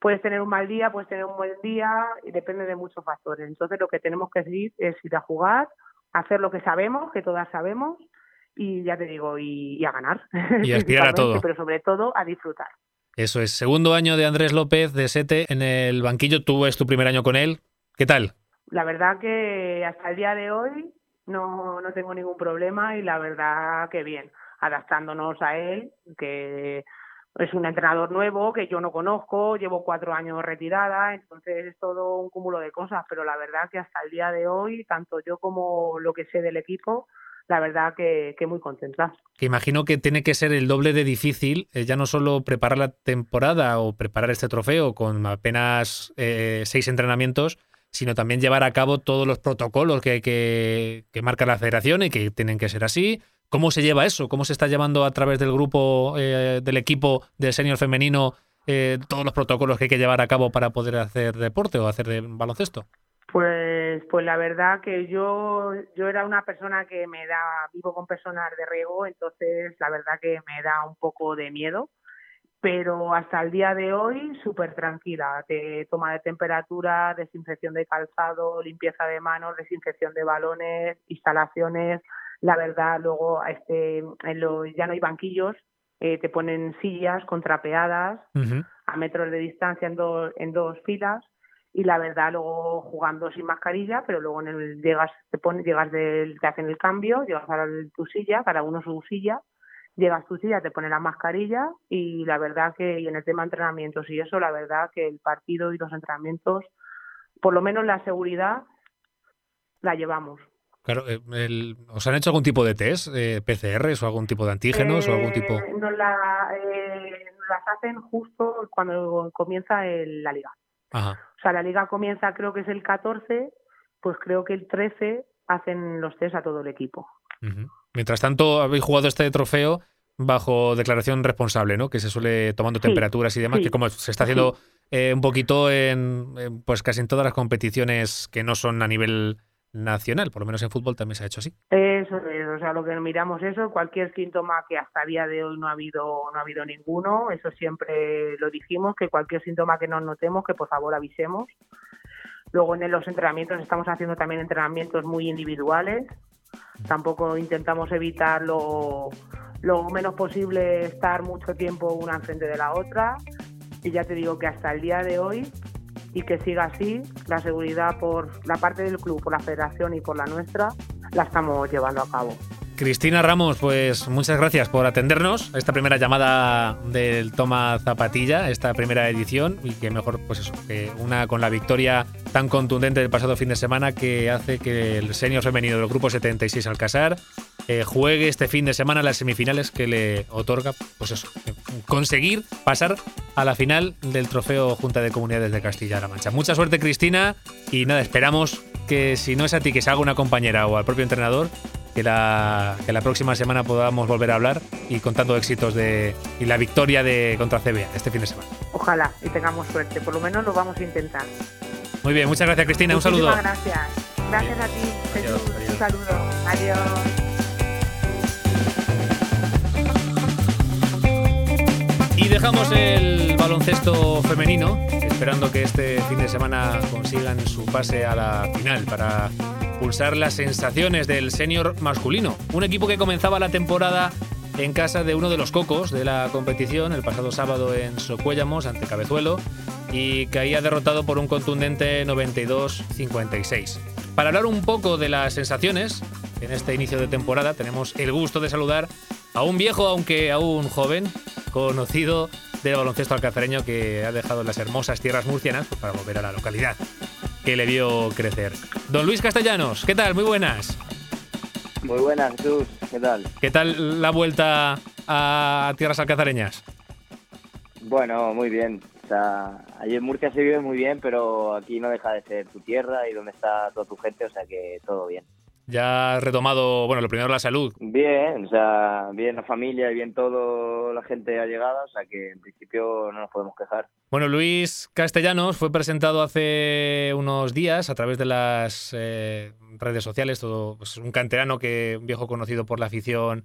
puedes tener un mal día, puedes tener un buen día y depende de muchos factores. Entonces lo que tenemos que decir es ir a jugar, hacer lo que sabemos, que todas sabemos, y ya te digo, y, y a ganar. Y aspirar a todo. Pero sobre todo a disfrutar. Eso es. Segundo año de Andrés López de Sete en el banquillo. Tú es tu primer año con él. ¿Qué tal? La verdad que hasta el día de hoy no, no tengo ningún problema y la verdad que bien, adaptándonos a él, que es un entrenador nuevo que yo no conozco, llevo cuatro años retirada, entonces es todo un cúmulo de cosas, pero la verdad que hasta el día de hoy, tanto yo como lo que sé del equipo, la verdad que, que muy contenta. Que imagino que tiene que ser el doble de difícil, eh, ya no solo preparar la temporada o preparar este trofeo con apenas eh, seis entrenamientos, sino también llevar a cabo todos los protocolos que, que, que, marca la federación y que tienen que ser así. ¿Cómo se lleva eso? ¿Cómo se está llevando a través del grupo, eh, del equipo del senior femenino, eh, todos los protocolos que hay que llevar a cabo para poder hacer deporte o hacer de baloncesto? Pues, pues la verdad que yo, yo era una persona que me da, vivo con personas de riego, entonces la verdad que me da un poco de miedo, pero hasta el día de hoy súper tranquila, te toma de temperatura, desinfección de calzado, limpieza de manos, desinfección de balones, instalaciones, la verdad luego este, en lo, ya no hay banquillos, eh, te ponen sillas contrapeadas uh -huh. a metros de distancia en, do, en dos filas y la verdad luego jugando sin mascarilla, pero luego en el llegas te pones llegas del te hacen el cambio, llegas a tu silla, cada uno su silla, llegas tu silla, te ponen la mascarilla y la verdad que y en el tema de entrenamientos y eso, la verdad que el partido y los entrenamientos, por lo menos la seguridad la llevamos. Claro, el, ¿os han hecho algún tipo de test, eh, PCRs o algún tipo de antígenos eh, o algún tipo? Nos, la, eh, nos las hacen justo cuando comienza el, la liga. Ajá. O sea, la liga comienza creo que es el 14, pues creo que el 13 hacen los test a todo el equipo. Uh -huh. Mientras tanto, habéis jugado este trofeo bajo declaración responsable, ¿no? Que se suele tomando Sí, temperaturas y demás, sí, que como se está haciendo sí. eh, un poquito en, en, pues casi en todas las competiciones que no son a nivel nacional, por lo menos en fútbol también se ha hecho así. Eso es, o sea, lo que miramos eso, cualquier síntoma que hasta el día de hoy no ha habido no ha habido ninguno, eso siempre lo dijimos, que cualquier síntoma que nos notemos, que por favor avisemos. Luego en los entrenamientos estamos haciendo también entrenamientos muy individuales. Tampoco intentamos evitar lo, lo menos posible estar mucho tiempo una enfrente de la otra. Y ya te digo que hasta el día de hoy y que siga así, la seguridad por la parte del club, por la federación y por la nuestra, la estamos llevando a cabo. Cristina Ramos, pues muchas gracias por atendernos a esta primera llamada del Toma Zapatilla, esta primera edición, y que mejor, pues eso, que una con la victoria tan contundente del pasado fin de semana que hace que el senior femenino del grupo 76 Alcázar eh, juegue este fin de semana las semifinales que le otorga, pues eso, conseguir pasar a la final del trofeo Junta de Comunidades de Castilla-La Mancha. Mucha suerte, Cristina, y nada, esperamos que si no es a ti, que se haga una compañera o al propio entrenador, que la, que la próxima semana podamos volver a hablar y contando éxitos de y la victoria de contra CBA este fin de semana. Ojalá y tengamos suerte, por lo menos lo vamos a intentar. Muy bien, muchas gracias Cristina, un saludo. gracias. Gracias a ti, Jesús. Adiós, adiós. Un saludo. Adiós. Y dejamos el baloncesto femenino, esperando que este fin de semana consigan su pase a la final para pulsar las sensaciones del senior masculino. Un equipo que comenzaba la temporada en casa de uno de los cocos de la competición el pasado sábado en Socuéllamos ante Cabezuelo y caía derrotado por un contundente 92-56. Para hablar un poco de las sensaciones en este inicio de temporada tenemos el gusto de saludar a un viejo, aunque aún joven, conocido del baloncesto alcazareño que ha dejado las hermosas tierras murcianas pues, para volver a la localidad que le vio crecer. Don Luis Castellanos, ¿qué tal? Muy buenas. Muy buenas, Jesús. ¿Qué tal? ¿Qué tal la vuelta a tierras alcazareñas? Bueno, muy bien. O sea, allí en Murcia se vive muy bien, pero aquí no deja de ser tu tierra y donde está toda tu gente, o sea que todo bien. Ya has retomado, bueno, lo primero la salud. Bien, o sea, bien la familia y bien todo la gente ha llegado, o sea que en principio no nos podemos quejar. Bueno, Luis Castellanos fue presentado hace unos días a través de las eh, redes sociales, todo pues, un canterano que un viejo conocido por la afición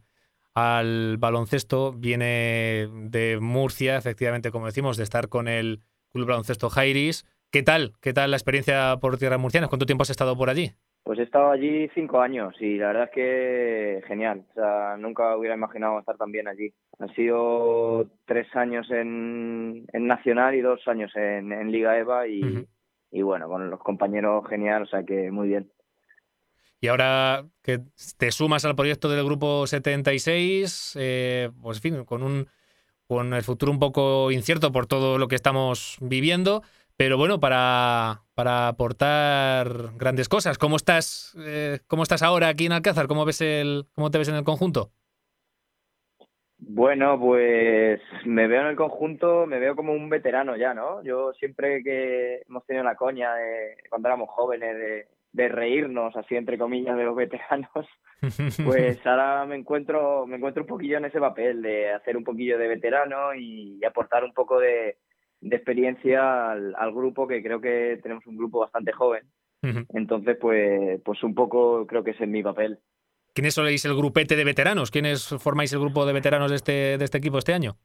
al baloncesto, viene de Murcia, efectivamente, como decimos, de estar con el Club Baloncesto Jairis. ¿Qué tal? ¿Qué tal la experiencia por tierras murcianas? ¿Cuánto tiempo has estado por allí? Pues he estado allí cinco años y la verdad es que genial. O sea, nunca hubiera imaginado estar tan bien allí. Han sido tres años en, en Nacional y dos años en, en Liga EVA y, uh -huh. y bueno, con los compañeros genial, o sea que muy bien. Y ahora que te sumas al proyecto del grupo 76, eh, pues en fin, con un con el futuro un poco incierto por todo lo que estamos viviendo, pero bueno, para, para aportar grandes cosas. ¿Cómo estás, eh, ¿Cómo estás ahora aquí en Alcázar? ¿Cómo, ves el, ¿Cómo te ves en el conjunto? Bueno, pues me veo en el conjunto, me veo como un veterano ya, ¿no? Yo siempre que hemos tenido la coña de cuando éramos jóvenes de, de reírnos así entre comillas de los veteranos, pues ahora me encuentro me encuentro un poquillo en ese papel de hacer un poquillo de veterano y, aportar un poco de, experiencia al, grupo que creo que tenemos un grupo bastante joven. Entonces, pues, pues un poco creo que ese es mi papel. ¿Quiénes sois el grupete de veteranos? ¿Quiénes formáis el grupo de veteranos de este, de este equipo este año?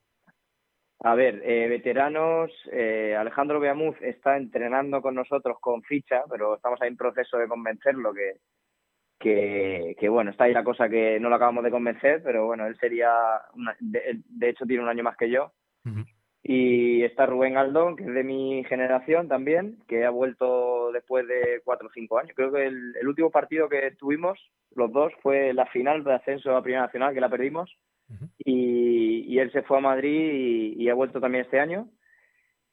A ver, eh, veteranos, eh, Alejandro Beamuz está entrenando con nosotros con ficha, pero estamos ahí en proceso de convencerlo, que, que, que, bueno, está ahí la cosa que no lo acabamos de convencer, pero bueno, él sería, de, hecho tiene un año más que yo. Y está Rubén Aldón, que es de mi generación también, que ha vuelto después de cuatro o cinco años. Creo que el, último partido que tuvimos, los dos, fue la final de ascenso a Primera Nacional, que la perdimos. y, él se fue a Madrid y, ha vuelto también este año.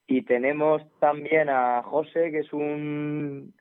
Y tenemos también a José, que es un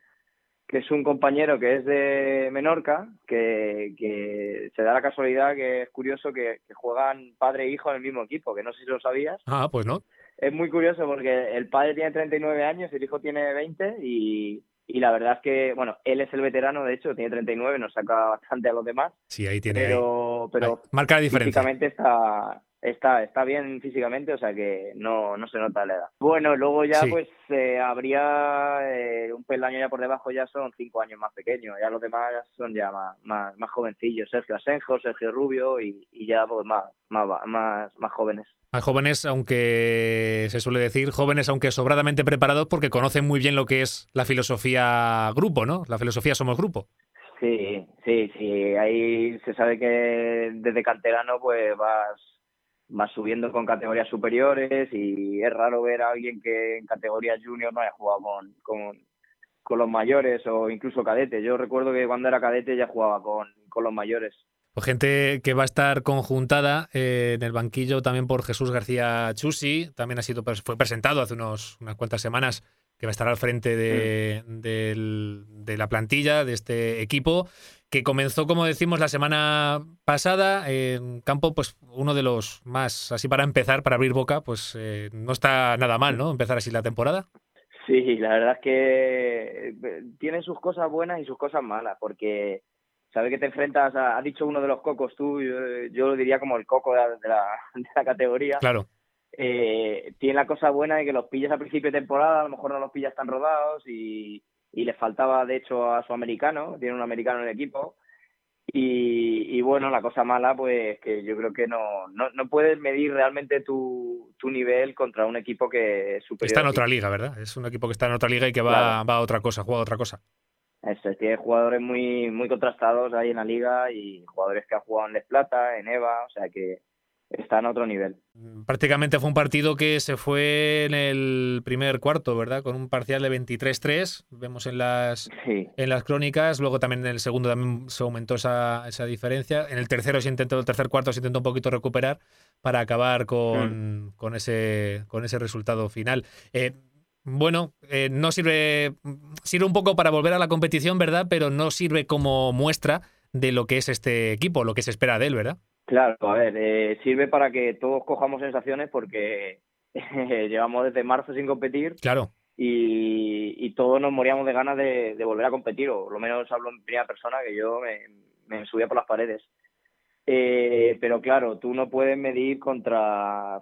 que es un compañero que es de Menorca, que, que se da la casualidad que es curioso que, juegan padre e hijo en el mismo equipo, que no sé si lo sabías. Ah, pues no. Es muy curioso porque el padre tiene 39 años, el hijo tiene 20 y, y la verdad es que, bueno, él es el veterano, de hecho, tiene 39, nos saca bastante a los demás. Sí, ahí tiene. Pero, pero marca la diferencia. Físicamente está, está, está bien físicamente, o sea que no, no se nota la edad. Bueno, luego ya pues eh, habría eh, un peldaño ya por debajo, ya son cinco años más pequeños, ya los demás son ya más, más, más jovencillos, Sergio Asenjo, Sergio Rubio y, y ya pues más, más, más, más jóvenes. Más jóvenes, aunque se suele decir, jóvenes aunque sobradamente preparados porque conocen muy bien lo que es la filosofía grupo, ¿no? La filosofía somos grupo. Sí, sí, sí. Ahí se sabe que desde canterano pues vas subiendo con categorías superiores y es raro ver a alguien que en categorías junior no haya jugado con, con, los mayores o incluso cadete. Yo recuerdo que cuando era cadete ya jugaba con, con los mayores. Pues gente que va a estar conjuntada eh, en el banquillo también por Jesús García Chusi, también ha sido fue presentado hace unos, unas cuantas semanas que va a estar al frente de, mm. de, la plantilla de este equipo que comenzó, como decimos, la semana pasada en campo, pues uno de los más, así para empezar, para abrir boca, pues eh, no está nada mal, ¿no? Empezar así la temporada. Sí, la verdad es que eh, tiene sus cosas buenas y sus cosas malas, porque sabe que te enfrentas, a, ha dicho uno de los cocos tú, yo, lo diría como el coco de la, de la, categoría. Claro. Eh, tiene la cosa buena de que los pillas a principio de temporada, a lo mejor no los pillas tan rodados y, y le faltaba de hecho a su americano, tiene un americano en el equipo. Y, bueno, la cosa mala, pues que yo creo que no, no, no puedes medir realmente tu, tu, nivel contra un equipo que es superior. Está en otra liga, ¿verdad? Es un equipo que está en otra liga y que va, va a otra cosa, juega a otra cosa. Eso, tiene jugadores muy, muy contrastados ahí en la liga y jugadores que han jugado en Les Plata, en EVA, o sea que está en otro nivel. Prácticamente fue un partido que se fue en el primer cuarto, ¿verdad? Con un parcial de 23-3, vemos en las, en las crónicas, luego también en el segundo también se aumentó esa, esa diferencia, en el tercero se intentó, el tercer cuarto se intentó un poquito recuperar para acabar con, mm. con, ese, con ese resultado final. Eh, bueno, eh, no sirve, sirve un poco para volver a la competición, ¿verdad? Pero no sirve como muestra de lo que es este equipo, lo que se espera de él, ¿verdad? Claro, a ver, eh, sirve para que todos cojamos sensaciones porque llevamos desde marzo sin competir. Claro. Y, todos nos moríamos de ganas de, volver a competir, o lo menos hablo en primera persona, que yo me, subía por las paredes. Eh, pero claro, tú no puedes medir contra,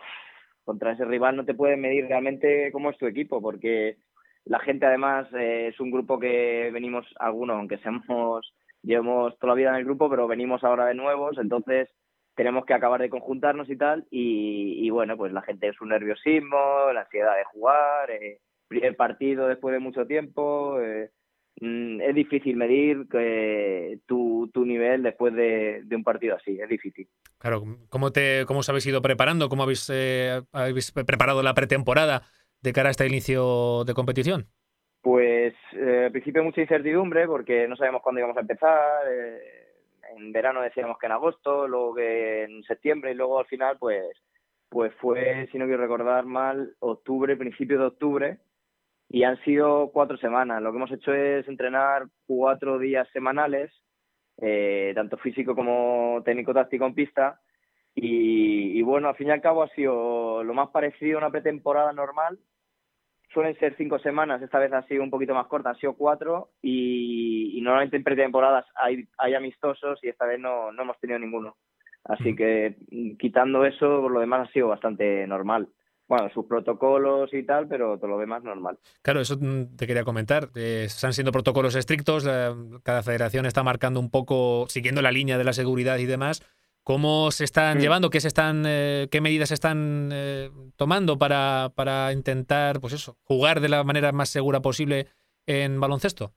contra ese rival, no te puedes medir realmente cómo es tu equipo, porque la gente además eh, es un grupo que venimos, algunos, aunque seamos, llevamos toda la vida en el grupo, pero venimos ahora de nuevos, entonces tenemos que acabar de conjuntarnos y tal, y, bueno, pues la gente es un nerviosismo, la ansiedad de jugar, eh, primer partido después de mucho tiempo, eh, mm, es difícil medir que tu, tu nivel después de, un partido así, es difícil. Claro, ¿cómo, te, cómo os habéis ido preparando? ¿Cómo habéis, eh, habéis preparado la pretemporada de cara a este inicio de competición? Pues al principio mucha incertidumbre porque no sabemos cuándo íbamos a empezar en verano decíamos que en agosto, luego que en septiembre y luego al final pues pues fue, si no quiero recordar mal, octubre, principio de octubre, y han sido cuatro semanas. Lo que hemos hecho es entrenar cuatro días semanales, eh, tanto físico como técnico-táctico en pista. Y, bueno, al fin y al cabo ha sido lo más parecido a una pretemporada normal. Suelen ser cinco semanas, esta vez ha sido un poquito más corta, han sido cuatro. Y, y normalmente en pretemporadas hay, hay amistosos y esta vez no, no hemos tenido ninguno. Así que quitando eso, por lo demás ha sido bastante normal bueno, sus protocolos y tal, pero todo lo demás normal. Claro, eso te quería comentar. Eh, están siendo protocolos estrictos, cada federación está marcando un poco, siguiendo la línea de la seguridad y demás. ¿Cómo se están mm. llevando? ¿Qué, se están, eh, ¿Qué medidas se están eh, tomando para, para intentar, pues eso, jugar de la manera más segura posible en baloncesto?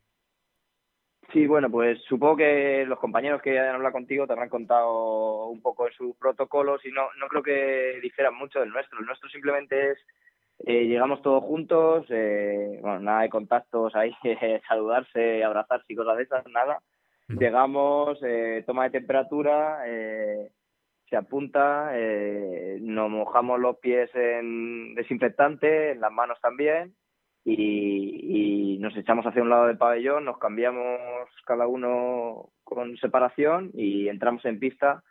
Sí, bueno, pues supongo que los compañeros que hayan hablado contigo te habrán contado un poco de sus protocolos y no, no creo que difieran mucho del nuestro. El nuestro simplemente es, eh, llegamos todos juntos, eh, bueno, nada de contactos ahí, saludarse, abrazarse y cosas de esas, nada. Llegamos, eh, toma de temperatura, eh, se apunta, eh, nos mojamos los pies en desinfectante, en las manos también y, nos echamos hacia un lado del pabellón, nos cambiamos cada uno con separación y entramos en pista.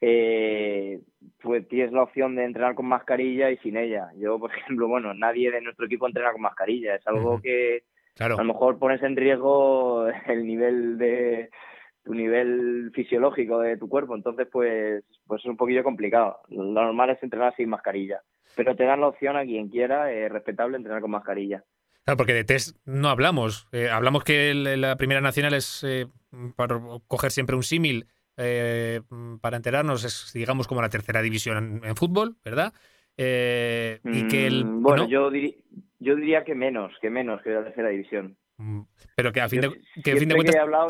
Eh, pues tienes la opción de entrenar con mascarilla y sin ella. Yo, por ejemplo, bueno, nadie de nuestro equipo entrena con mascarilla. Es algo que a lo mejor pones en riesgo el nivel de tu nivel fisiológico de tu cuerpo. Entonces, pues, pues es un poquillo complicado. Lo normal es entrenar sin mascarilla pero te dan la opción a quien quiera, eh, respetable, entrenar con mascarilla. Claro, porque de test no hablamos. Eh, hablamos que la primera nacional es, eh, para coger siempre un símil, eh, para enterarnos, es digamos como la tercera división en, fútbol, ¿verdad? y que el, mm, bueno, yo, yo diría que menos, que menos que la tercera división. Mm, pero que a fin de, que a fin de cuentas... he hablado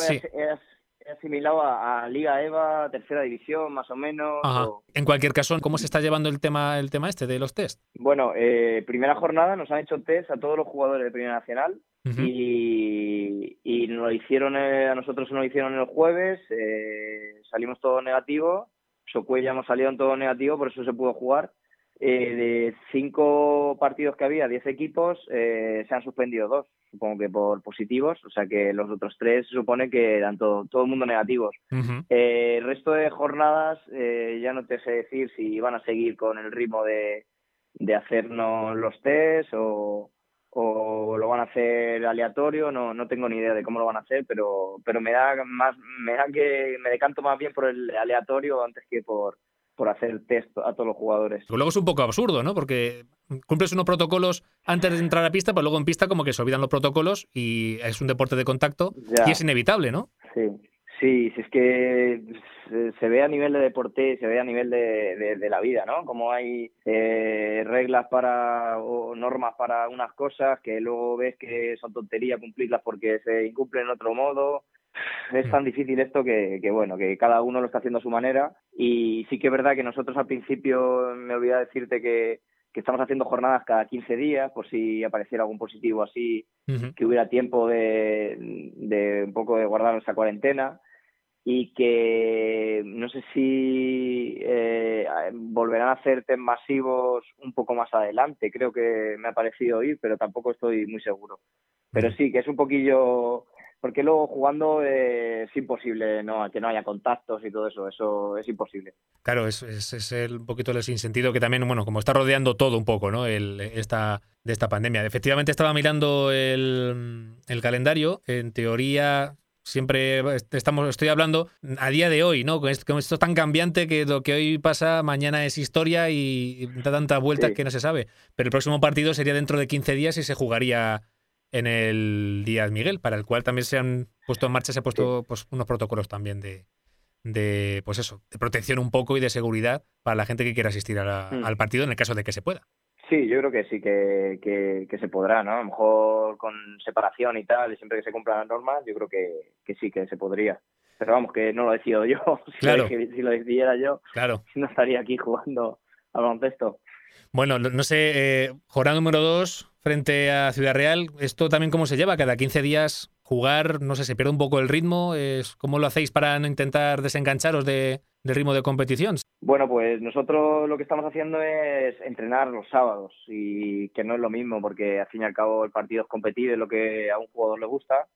asimilado a, Liga EVA, tercera división, más o menos. En cualquier caso, ¿cómo se está llevando el tema, el tema este de los test? Bueno, eh, primera jornada nos han hecho test a todos los jugadores de Primera Nacional y, y nos lo hicieron, eh, a nosotros nos lo hicieron el jueves, eh, salimos todos negativos, Socuella hemos salido en todo negativo, por eso se pudo jugar. De cinco partidos que había, diez equipos, se han suspendido dos supongo que por positivos, o sea que los otros tres se supone que eran todo, todo el mundo negativos. Eh, el resto de jornadas eh, ya no te sé decir si van a seguir con el ritmo de, de hacernos los test o, o lo van a hacer aleatorio, no, no tengo ni idea de cómo lo van a hacer, pero, pero me da más, me da que me decanto más bien por el aleatorio antes que por, por hacer el test a todos los jugadores. Luego es un poco absurdo, ¿no? Porque cumples unos protocolos antes de entrar a pista, pero luego en pista como que se olvidan los protocolos y es un deporte de contacto y es inevitable, ¿no? Sí, sí, es que se, ve a nivel de deporte, se ve a nivel de, de, la vida, ¿no? Como hay eh, reglas para o normas para unas cosas que luego ves que son tonterías cumplirlas porque se incumplen en otro modo es tan difícil esto que, que, bueno, que cada uno lo está haciendo a su manera. Y sí que es verdad que nosotros al principio me olvidé decirte que, que estamos haciendo jornadas cada 15 días por si apareciera algún positivo así, que hubiera tiempo de, de un poco de guardar esa cuarentena. Y que no sé si eh, volverán a hacer test masivos un poco más adelante, creo que me ha parecido oír, pero tampoco estoy muy seguro. Pero sí, que es un poquillo porque luego jugando eh, es imposible no que no haya contactos y todo eso, eso es imposible. Claro, es, es, el, un poquito el sinsentido que también, bueno, como está rodeando todo un poco, ¿no? El, esta, de esta pandemia. Efectivamente estaba mirando el, el calendario, en teoría siempre estamos, estoy hablando a día de hoy, ¿no? Con esto, esto tan cambiante que lo que hoy pasa mañana es historia y da tanta vuelta que no se sabe. Pero el próximo partido sería dentro de 15 días y se jugaría en el Díaz Miguel, para el cual también se han puesto en marcha, se han puesto pues, unos protocolos también de, de, pues eso, de protección un poco y de seguridad para la gente que quiera asistir mm. al partido en el caso de que se pueda. Sí, yo creo que sí que, que, se podrá, ¿no? A lo mejor con separación y tal, y siempre que se cumplan las normas, yo creo que, que sí que se podría. Pero vamos, que no lo decido yo. Claro. si, lo decidiera yo, claro. no estaría aquí jugando al baloncesto. Bueno, no sé, eh, jornada número dos frente a Ciudad Real, ¿esto también cómo se lleva? Cada 15 días jugar, no sé, se pierde un poco el ritmo. Es, ¿Cómo lo hacéis para no intentar desengancharos de, del ritmo de competición? Bueno, pues nosotros lo que estamos haciendo es entrenar los sábados y que no es lo mismo porque al fin y al cabo el partido es competir, es lo que a un jugador le gusta,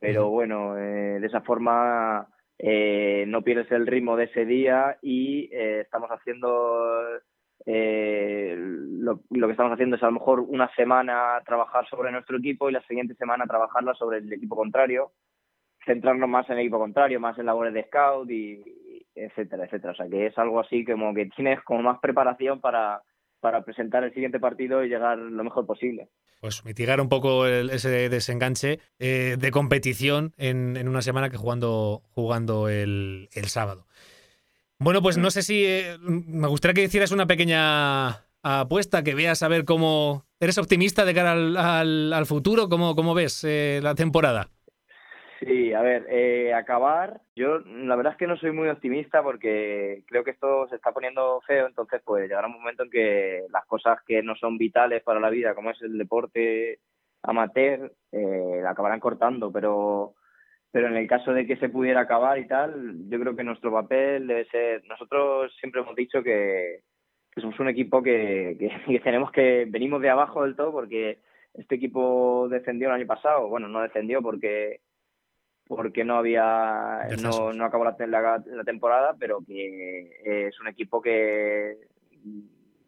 pero bueno, eh, de esa forma eh, no pierdes el ritmo de ese día y eh, estamos haciendo eh, lo, lo, que estamos haciendo es a lo mejor una semana trabajar sobre nuestro equipo y la siguiente semana trabajarla sobre el equipo contrario, centrarnos más en el equipo contrario, más en labores de scout y etcétera, etcétera. O sea que es algo así como que tienes como más preparación para, para presentar el siguiente partido y llegar lo mejor posible. Pues mitigar un poco el, ese desenganche eh, de competición en, en, una semana que jugando, jugando el, el sábado. Bueno, pues no sé si eh, me gustaría que hicieras una pequeña apuesta, que veas a ver cómo eres optimista de cara al, al, al futuro, cómo, cómo ves eh, la temporada. Sí, a ver, eh, acabar, yo la verdad es que no soy muy optimista porque creo que esto se está poniendo feo, entonces pues llegará un momento en que las cosas que no son vitales para la vida, como es el deporte amateur, eh, la acabarán cortando, pero pero en el caso de que se pudiera acabar y tal, yo creo que nuestro papel debe ser, nosotros siempre hemos dicho que, que somos un equipo que, que, que tenemos que, venimos de abajo del todo porque este equipo descendió el año pasado, bueno, no descendió porque porque no había no, no acabó la, la, la, temporada pero que es un equipo que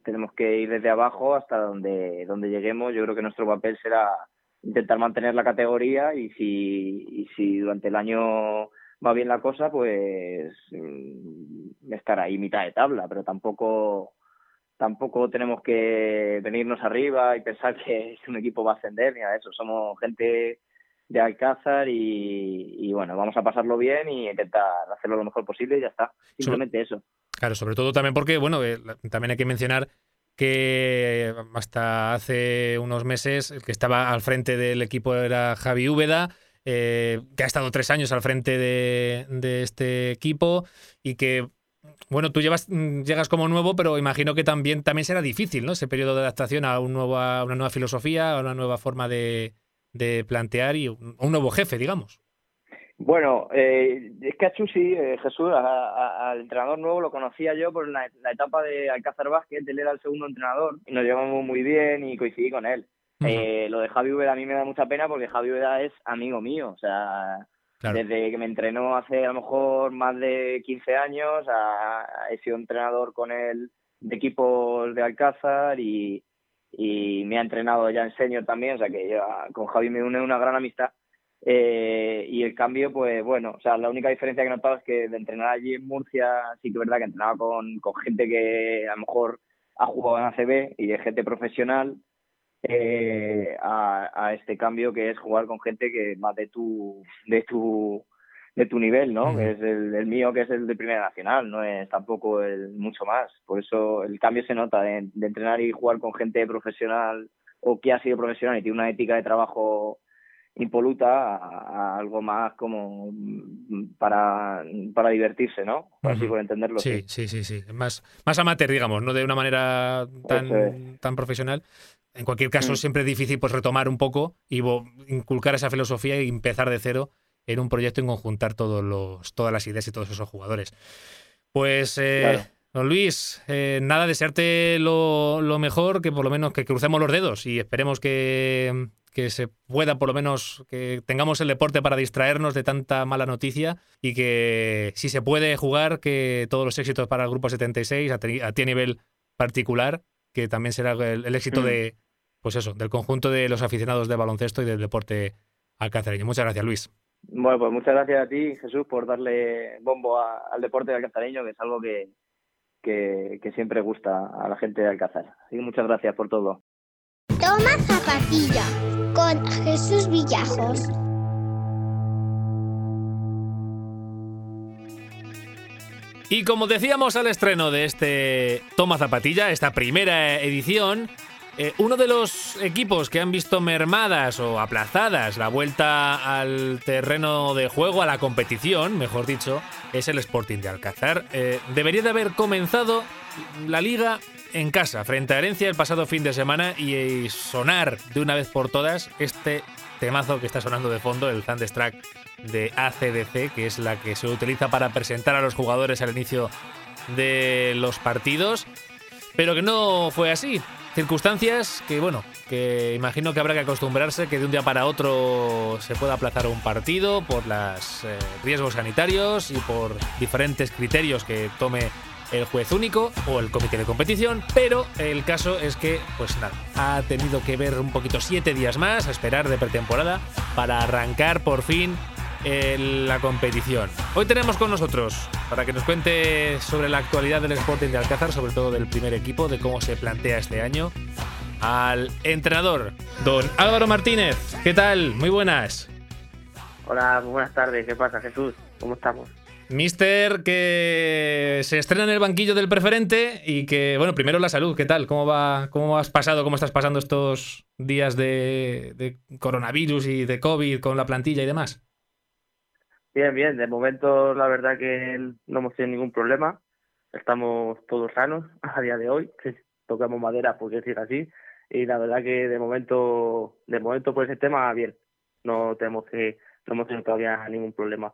tenemos que ir desde abajo hasta donde donde lleguemos. Yo creo que nuestro papel será intentar mantener la categoría y si y si durante el año va bien la cosa pues estar ahí mitad de tabla pero tampoco tampoco tenemos que venirnos arriba y pensar que un equipo va a ascender ni a eso somos gente de Alcázar y, y, bueno, vamos a pasarlo bien y intentar hacerlo lo mejor posible y ya está. Simplemente sobre, eso. Claro, sobre todo también porque, bueno, eh, también hay que mencionar que hasta hace unos meses el que estaba al frente del equipo era Javi Úbeda, eh, que ha estado tres años al frente de, este equipo y que bueno, tú llevas, llegas como nuevo, pero imagino que también, también será difícil, ¿no? Ese periodo de adaptación a, un nuevo, a una nueva filosofía, a una nueva forma de, de plantear y un, un nuevo jefe, digamos. Bueno, eh, es que a Chusi, eh, Jesús, al entrenador nuevo lo conocía yo por la, la, etapa de Alcázar Vázquez, él era el segundo entrenador y nos llevamos muy bien y coincidí con él. Uh -huh. eh, lo de Javi Ubeda a mí me da mucha pena porque Javi Ubeda es amigo mío, o sea, claro. desde que me entrenó hace a lo mejor más de 15 años, a, he sido entrenador con él de equipos de Alcázar y, y me ha entrenado ya en senior también, o sea que yo, con Javi me une una gran amistad. Eh, y el cambio, pues bueno, o sea, la única diferencia que he notado es que de entrenar allí en Murcia, sí que es verdad que entrenaba con, con gente que a lo mejor ha jugado en ACB y de gente profesional, eh, a, a, este cambio que es jugar con gente que más de tu, de tu, de tu nivel, ¿no? Mm. Es el, el, mío que es el de Primera Nacional, no es tampoco el mucho más. Por eso el cambio se nota de, de entrenar y jugar con gente profesional o que ha sido profesional y tiene una ética de trabajo impoluta a, a, algo más como para, para divertirse, ¿no? Así uh -huh. por entenderlo. Sí, sí, sí, sí. Más, más amateur, digamos, no de una manera tan, es. tan profesional. En cualquier caso, mm. siempre es difícil pues retomar un poco y inculcar esa filosofía y empezar de cero en un proyecto en conjuntar todos los, todas las ideas y todos esos jugadores. Pues eh, claro. Don Luis, eh, nada, desearte lo, lo, mejor, que por lo menos que crucemos los dedos y esperemos que, que, se pueda, por lo menos, que tengamos el deporte para distraernos de tanta mala noticia y que si se puede jugar, que todos los éxitos para el Grupo 76, a ti a, ti a nivel particular, que también será el, el éxito mm. de, pues eso, del conjunto de los aficionados de baloncesto y del deporte alcazareño. Muchas gracias, Luis. Bueno, pues muchas gracias a ti, Jesús, por darle bombo a, al deporte alcazareño, que es algo que, que, que, siempre gusta a la gente de Alcázar. Así que muchas gracias por todo. Toma zapatilla con Jesús Villajos. Y como decíamos al estreno de este Toma Zapatilla, esta primera edición, eh, uno de los equipos que han visto mermadas o aplazadas la vuelta al terreno de juego, a la competición, mejor dicho, es el Sporting de Alcázar. Eh, debería de haber comenzado la liga en casa, frente a Herencia el pasado fin de semana y sonar de una vez por todas este temazo que está sonando de fondo, el Thunderstruck de ACDC, que es la que se utiliza para presentar a los jugadores al inicio de los partidos, pero que no fue así. Circunstancias que, bueno, que imagino que habrá que acostumbrarse que de un día para otro se pueda aplazar un partido por los eh, riesgos sanitarios y por diferentes criterios que tome el juez único o el comité de competición, pero el caso es que, pues nada, ha tenido que ver un poquito siete días más, a esperar de pretemporada, para arrancar por fin la competición. Hoy tenemos con nosotros, para que nos cuente sobre la actualidad del Sporting de Alcázar, sobre todo del primer equipo, de cómo se plantea este año, al entrenador, don Álvaro Martínez. ¿Qué tal? Muy buenas. Hola, buenas tardes. ¿Qué pasa, Jesús? ¿Cómo estamos? Mister, que se estrena en el banquillo del preferente y que, bueno, primero la salud, ¿qué tal? ¿Cómo va, cómo has pasado, cómo estás pasando estos días de, coronavirus y de COVID con la plantilla y demás? Bien, bien. De momento, la verdad que no hemos tenido ningún problema. Estamos todos sanos a día de hoy. Tocamos madera porque decir así. Y la verdad que de momento, de momento por ese tema, bien. No tenemos que, no hemos tenido todavía ningún problema.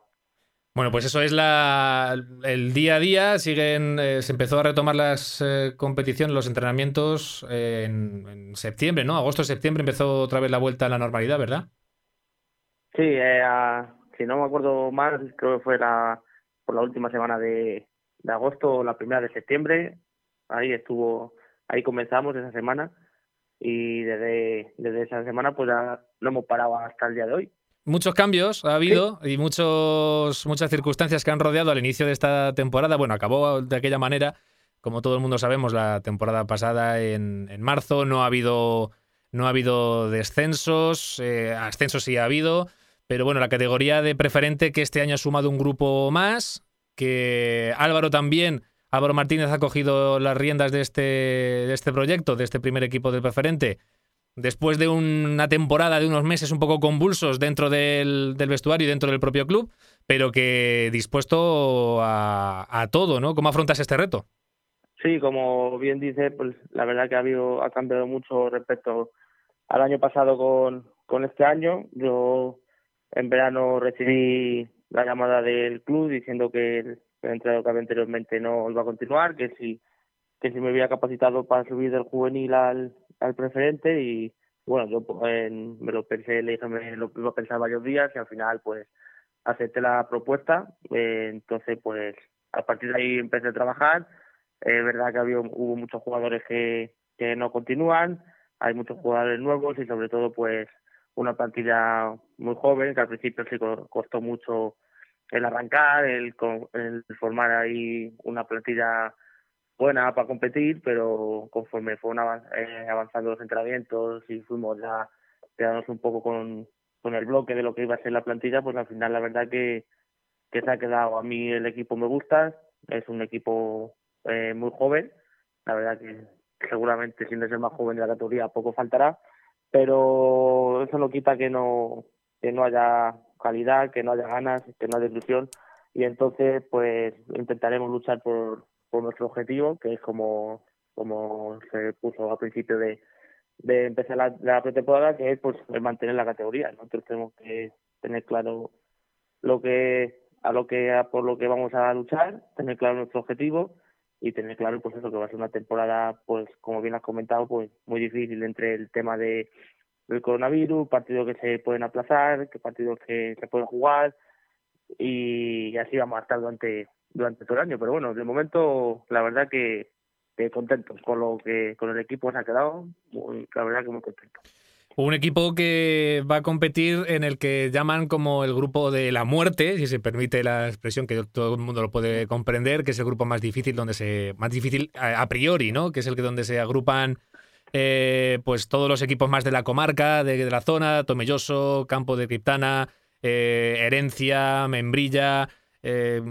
Bueno, pues eso es la, el día a día. Siguen, eh, se empezó a retomar las eh, competiciones, los entrenamientos en, en, septiembre, ¿no? Agosto, septiembre empezó otra vez la vuelta a la normalidad, ¿verdad? Sí, eh, a, si no me acuerdo mal, creo que fue la, por la última semana de, de agosto o la primera de septiembre. Ahí estuvo, ahí comenzamos esa semana y desde, desde esa semana pues ya no hemos parado hasta el día de hoy. Muchos cambios ha habido y muchos, muchas circunstancias que han rodeado al inicio de esta temporada. Bueno, acabó de aquella manera, como todo el mundo sabemos, la temporada pasada en, en marzo. No ha habido, no ha habido descensos, eh, ascensos sí ha habido. Pero bueno, la categoría de preferente que este año ha sumado un grupo más, que Álvaro también, Álvaro Martínez ha cogido las riendas de este, de este proyecto, de este primer equipo de preferente, después de una temporada de unos meses un poco convulsos dentro del, del vestuario y dentro del propio club, pero que dispuesto a, a, todo, ¿no? ¿Cómo afrontas este reto? Sí, como bien dice, pues la verdad que ha habido, ha cambiado mucho respecto al año pasado con, con este año. Yo en verano recibí la llamada del club diciendo que el, entrenador que había anteriormente no iba a continuar, que si, que si me había capacitado para subir del juvenil al, al preferente y bueno, yo pues, me lo pensé, le dije, me lo iba a pensar varios días y al final pues acepté la propuesta, eh, entonces pues a partir de ahí empecé a trabajar, es verdad que había, hubo muchos jugadores que, que no continúan, hay muchos jugadores nuevos y sobre todo pues una plantilla muy joven que al principio sí costó mucho el arrancar, el, el formar ahí una plantilla buena para competir, pero conforme fueron eh, avanzando los entrenamientos y fuimos ya quedándonos un poco con, el bloque de lo que iba a ser la plantilla, pues al final la verdad que, que se ha quedado. A mí el equipo me gusta, es un equipo eh, muy joven, la verdad que seguramente siendo el más joven de la categoría poco faltará, pero eso no quita que no que no haya calidad, que no haya ganas, que no haya ilusión y entonces pues intentaremos luchar por, por nuestro objetivo, que es como como se puso al principio de, de empezar la, la pretemporada, que es pues mantener la categoría. Nosotros tenemos que tener claro lo que a lo que por lo que vamos a luchar, tener claro nuestro objetivo y tener claro pues eso que va a ser una temporada pues como bien has comentado pues muy difícil entre el tema de del coronavirus partidos que se pueden aplazar que partidos que se pueden jugar y así vamos a estar durante durante todo el año pero bueno de momento la verdad que, contentos con lo que con el equipo se ha quedado la verdad que muy contento un equipo que va a competir en el que llaman como el grupo de la muerte, si se permite la expresión que todo el mundo lo puede comprender, que es el grupo más difícil, donde se más difícil a, priori, ¿no? Que es el que donde se agrupan eh, pues todos los equipos más de la comarca, de, de la zona, Tomelloso, Campo de Criptana, eh, Herencia, Membrilla, eh,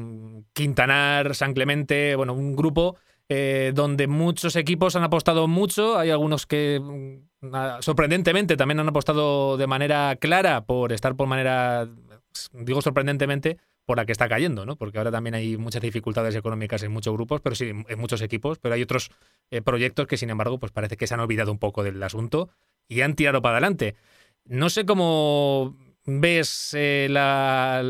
Quintanar, San Clemente, bueno, un grupo eh, donde muchos equipos han apostado mucho, hay algunos que mm, sorprendentemente también han apostado de manera clara por estar por manera, digo sorprendentemente, por la que está cayendo, ¿no? Porque ahora también hay muchas dificultades económicas en muchos grupos, pero sí, en muchos equipos, pero hay otros eh, proyectos que sin embargo, pues parece que se han olvidado un poco del asunto y han tirado para adelante. No sé cómo ves la,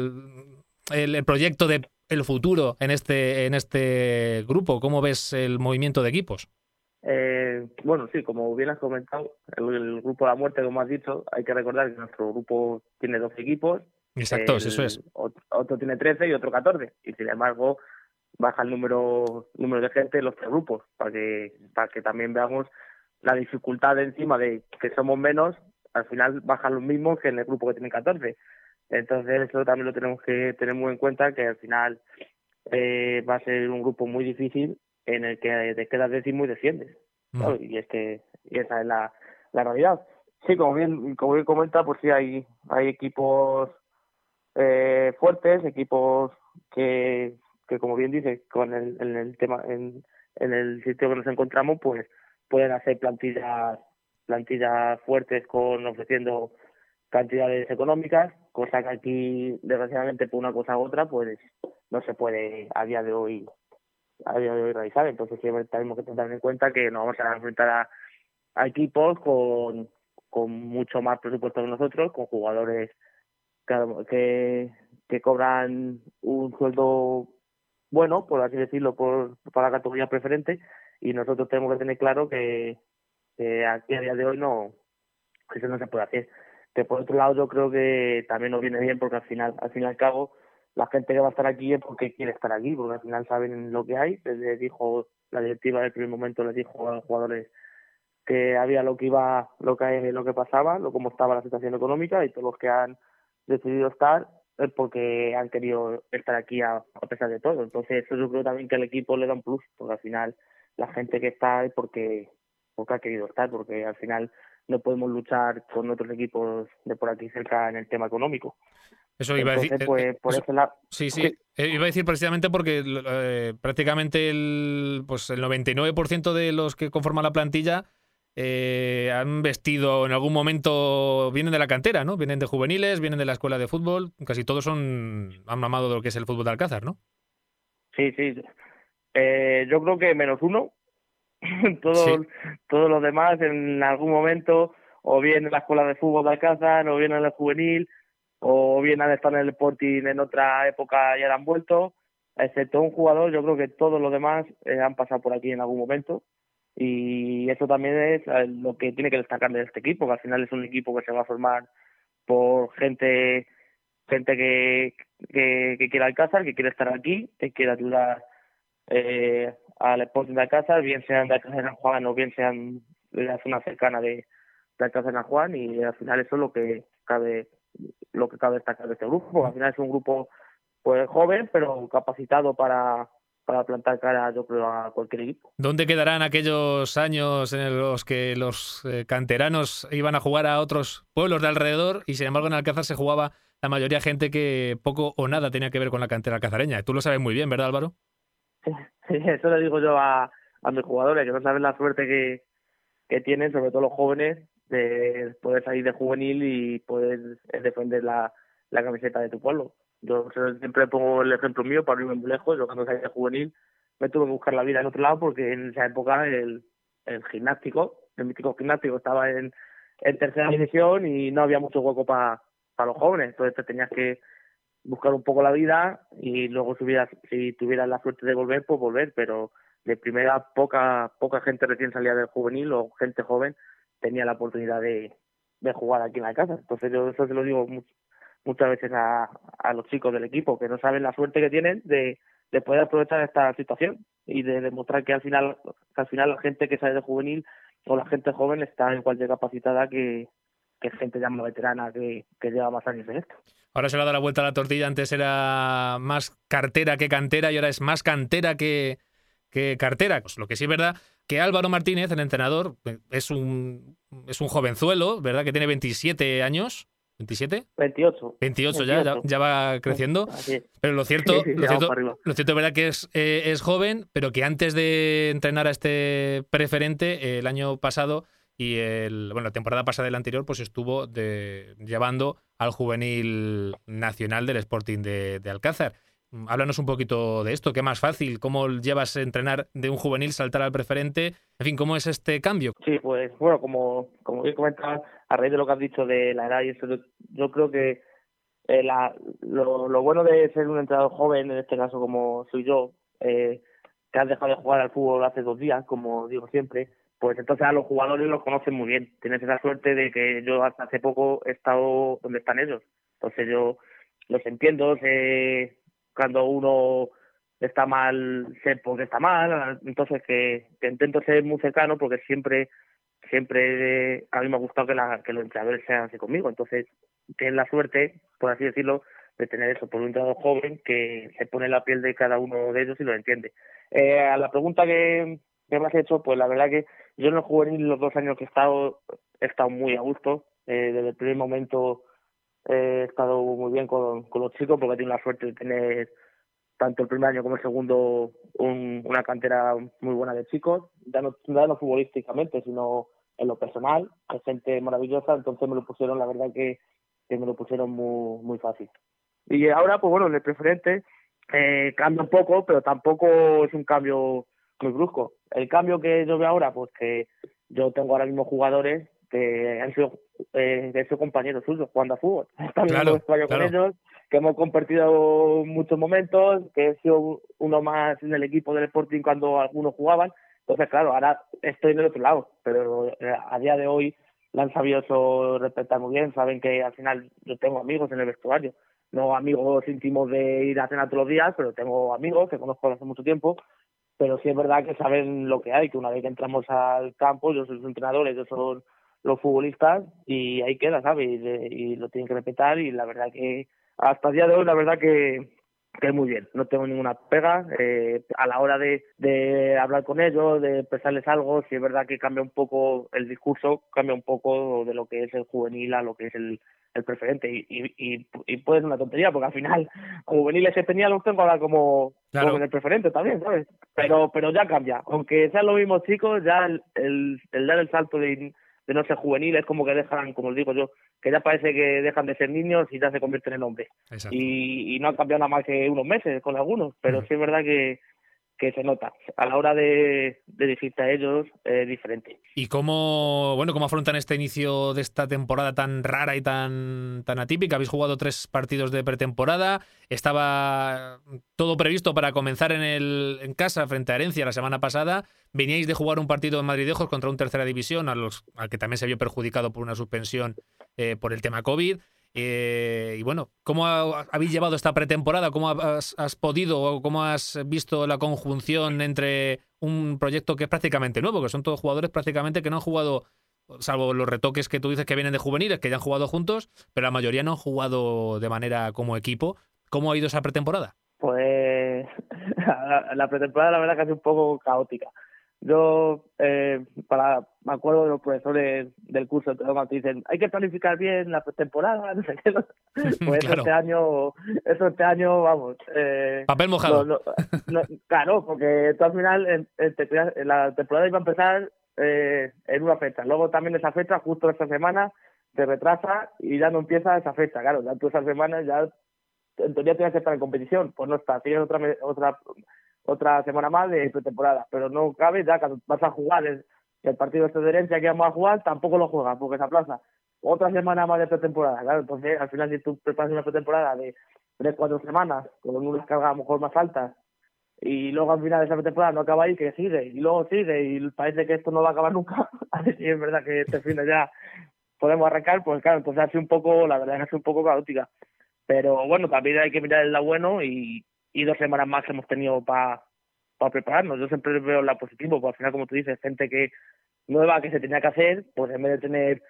el, el proyecto de el futuro en este, en este grupo? ¿Cómo ves el movimiento de equipos? Eh, bueno, sí, como bien has comentado, el, el grupo de la muerte, como has dicho, hay que recordar que nuestro grupo tiene 12 equipos. Exacto, eso es. Otro, otro, tiene 13 y otro 14. Y sin embargo, baja el número, número de gente en los tres grupos, para que, para que también veamos la dificultad de encima de que somos menos, al final bajan los mismos que en el grupo que tiene 14. Entonces, eso también lo tenemos que tener muy en cuenta, que al final eh, va a ser un grupo muy difícil en el que te quedas décimo y desciendes. ¿sabes? Y es que y esa es la, la realidad. Sí, como bien, como bien comenta, pues sí hay, hay equipos eh, fuertes, equipos que, que como bien dice, con el, en el tema, en, en el sitio que nos encontramos, pues pueden hacer plantillas, plantillas fuertes con ofreciendo cantidades económicas, cosa que aquí, desgraciadamente, por una cosa u otra, pues no se puede a día de hoy a día de hoy realizar. Entonces siempre tenemos que tener en cuenta que nos vamos a enfrentar a, equipos con, con mucho más presupuesto que nosotros, con jugadores que, que cobran un sueldo bueno, por así decirlo, por, para la categoría preferente, y nosotros tenemos que tener claro que, que aquí a día de hoy no, eso no se puede hacer. Que por otro lado yo creo que también nos viene bien porque al final, al fin y al cabo, la gente que va a estar aquí es porque quiere estar aquí, porque al final saben lo que hay. Les dijo la directiva del primer momento les dijo a los jugadores que había lo que iba, lo que lo que pasaba, lo cómo estaba la situación económica y todos los que han decidido estar es porque han querido estar aquí a, a pesar de todo. Entonces eso yo creo también que al equipo le da un plus, porque al final la gente que está es porque porque ha querido estar, porque al final no podemos luchar con otros equipos de por aquí cerca en el tema económico. Eso iba Entonces, a decir. pues, eh, por eso- ese lado, Sí, sí. Eh, Iba a decir precisamente porque eh, prácticamente el, pues el 99% de los que conforman la plantilla eh, han vestido en algún momento, vienen de la cantera, ¿no? Vienen de juveniles, vienen de la escuela de fútbol. Casi todos son han mamado de lo que es el fútbol de Alcázar, ¿no? Sí, sí. Eh, yo creo que menos uno. todos, Sí. todos los demás en algún momento, o bien en la escuela de fútbol de Alcázar, o bien en el juvenil, o bien han estado en el Sporting en otra época y ahora han vuelto. Excepto un jugador, yo creo que todos los demás eh, han pasado por aquí en algún momento. Y eso también es eh, lo que tiene que destacar de este equipo, que al final es un equipo que se va a formar por gente gente que, que, que quiere Alcázar, que quiere estar aquí, que quiere ayudar eh, al Sporting de Alcázar, bien sean de Alcázar San Juan o bien sean de la zona cercana de, de Alcázar San Juan y al final eso es lo que cabe lo que cabe destacar de este grupo. Al final es un grupo pues joven pero capacitado para, para plantar cara yo creo a cualquier equipo. ¿Dónde quedarán aquellos años en los que los eh, canteranos iban a jugar a otros pueblos de alrededor y sin embargo en Alcázar se jugaba la mayoría gente que poco o nada tenía que ver con la cantera alcazareña? Tú lo sabes muy bien, ¿verdad, Álvaro? Eso le digo yo a, mis jugadores, que no saben la suerte que, tienen, sobre todo los jóvenes, de poder salir de juvenil y poder eh, defender la, camiseta de tu pueblo. Yo siempre pongo el ejemplo mío para irme muy lejos. Yo cuando salí de juvenil me tuve que buscar la vida en otro lado porque en esa época el, el gimnástico, el mítico gimnástico estaba en, tercera división y no había mucho hueco para para los jóvenes. Entonces te tenías que buscar un poco la vida y luego si, hubieras, si tuvieras la suerte de volver, pues volver. Pero de primera poca poca gente recién salía del juvenil o gente joven tenía la oportunidad de, de jugar aquí en la casa. Entonces yo eso se lo digo mu- muchas veces a, a los chicos del equipo que no saben la suerte que tienen de, de poder aprovechar esta situación y de demostrar que al final al final la gente que sale de juvenil o la gente joven está igual de capacitada que, que gente ya más veterana que, que lleva más años en esto. Ahora se le ha dado la vuelta a la tortilla. Antes era más cartera que cantera y ahora es más cantera que, que cartera. Pues lo que sí es verdad que Álvaro Martínez, el entrenador, es un, es un jovenzuelo, ¿verdad? Que tiene 27 años. ¿27? 28. 28 ya, ya, 28. ya va creciendo. Es. Pero lo cierto, Sí, sí, lo cierto, lo es verdad que es, eh, es joven, pero que antes de entrenar a este preferente, eh, el año pasado y el, bueno, la temporada pasada del anterior, pues estuvo de, llevando al juvenil nacional del Sporting de, Alcázar. Háblanos un poquito de esto, ¿qué más fácil? ¿Cómo llevas a entrenar de un juvenil, saltar al preferente? En fin, ¿cómo es este cambio? Sí, pues bueno, como, como bien comentabas, a raíz de lo que has dicho de la edad y eso, yo creo que eh, la, lo, lo, bueno de ser un entrenador joven, en este caso como soy yo, eh, que has dejado de jugar al fútbol hace dos días, como digo siempre, pues entonces a los jugadores los conocen muy bien. Tienes esa suerte de que yo hasta hace poco he estado donde están ellos. Entonces yo los entiendo, sé cuando uno está mal, sé por qué está mal, entonces que, intento ser muy cercano porque siempre siempre a mí me ha gustado que, la, que los entrenadores sean así conmigo. Entonces, tienes la suerte, por así decirlo, de tener eso por un entrenador joven que se pone la piel de cada uno de ellos y lo entiende. Eh, a la pregunta que, que me has hecho, pues la verdad que yo en el juvenil los dos años que he estado, he estado muy a gusto. Eh, desde el primer momento he estado muy bien con, con los chicos porque he tenido la suerte de tener tanto el primer año como el segundo un, una cantera muy buena de chicos, ya no, ya no futbolísticamente, sino en lo personal, es gente maravillosa, entonces me lo pusieron, la verdad que, que me lo pusieron muy, muy fácil. Y ahora, pues bueno, en el preferente eh, cambia un poco, pero tampoco es un cambio muy brusco. El cambio que yo veo ahora, pues que yo tengo ahora mismo jugadores que han sido, eh, de hecho, compañeros suyos jugando a fútbol. Están claro, claro. con ellos, que hemos compartido muchos momentos, que he sido uno más en el equipo del Sporting cuando algunos jugaban. Entonces, claro, ahora estoy en el otro lado, pero eh, a día de hoy la han sabido eso respetar muy bien. Saben que al final yo tengo amigos en el vestuario, no amigos íntimos de ir a cenar todos los días, pero tengo amigos que conozco desde hace mucho tiempo. Pero sí es verdad que saben lo que hay, que una vez que entramos al campo, yo soy su entrenador, ellos son los futbolistas y ahí queda, ¿sabes? Y, y, lo tienen que respetar y la verdad que hasta el día de hoy, la verdad que, que muy bien, no tengo ninguna pega. Eh, a la hora de, de hablar con ellos, de expresarles algo, sí es verdad que cambia un poco el discurso, cambia un poco de lo que es el juvenil a lo que es el, el preferente. Y, y, y, puede ser una tontería, porque al final, juveniles que tenía los tengo ahora como, claro. como en el preferente también, ¿sabes? Pero, pero ya cambia. Aunque sean los mismos chicos, ya el, el, el dar el salto de de no ser juvenil, es como que dejan, como os digo yo, que ya parece que dejan de ser niños y ya se convierten en hombres. Y, y, no han cambiado nada más que unos meses con algunos, pero sí es verdad que, que se nota a la hora de, de decirte a ellos es diferente. ¿Y cómo, bueno, cómo afrontan este inicio de esta temporada tan rara y tan, tan atípica? Habéis jugado tres partidos de pretemporada, estaba todo previsto para comenzar en, el, en casa frente a Herencia la semana pasada, veníais de jugar un partido en Madridejos contra un tercera división, a al que también se vio perjudicado por una suspensión eh, por el tema COVID. Eh, y bueno, ¿cómo ha, habéis llevado esta pretemporada? ¿Cómo has, podido o cómo has visto la conjunción entre un proyecto que es prácticamente nuevo, que son todos jugadores prácticamente que no han jugado, salvo los retoques que tú dices que vienen de juveniles, que ya han jugado juntos, pero la mayoría no han jugado de manera como equipo. ¿Cómo ha ido esa pretemporada? Pues la pretemporada la verdad que ha sido un poco caótica yo eh, para me acuerdo de los profesores del curso cuando te dicen hay que planificar bien la temporada no sé qué pues claro. este año eso este año vamos eh, papel mojado no, no, claro porque tú al final en, en, la temporada iba a empezar eh, en una fecha luego también esa fecha justo esta semana te retrasa y ya no empieza esa fecha claro ya tú esa semana ya en teoría tienes que estar en competición pues no está tienes otra otra otra semana más de pretemporada, pero no cabe ya cuando vas a jugar el, el partido este de herencia que vamos a jugar, tampoco lo juegas porque se aplaza. Otra semana más de pretemporada, claro, entonces al final si tú preparas una pretemporada de tres, cuatro semanas con unas cargas a lo mejor más altas y luego al final de esa pretemporada no acaba ahí, que sigue, y luego sigue, y parece que esto no va a acabar nunca, a ver si es verdad que este fin de ya podemos arrancar, pues claro, entonces ha sido un poco, la verdad es que ha sido un poco caótica. Pero bueno, también hay que mirar el lado bueno y, y dos semanas más que hemos tenido para para prepararnos. Yo siempre veo la positivo, porque al final, como tú dices, gente que nueva que se tenía que hacer, pues en vez de tener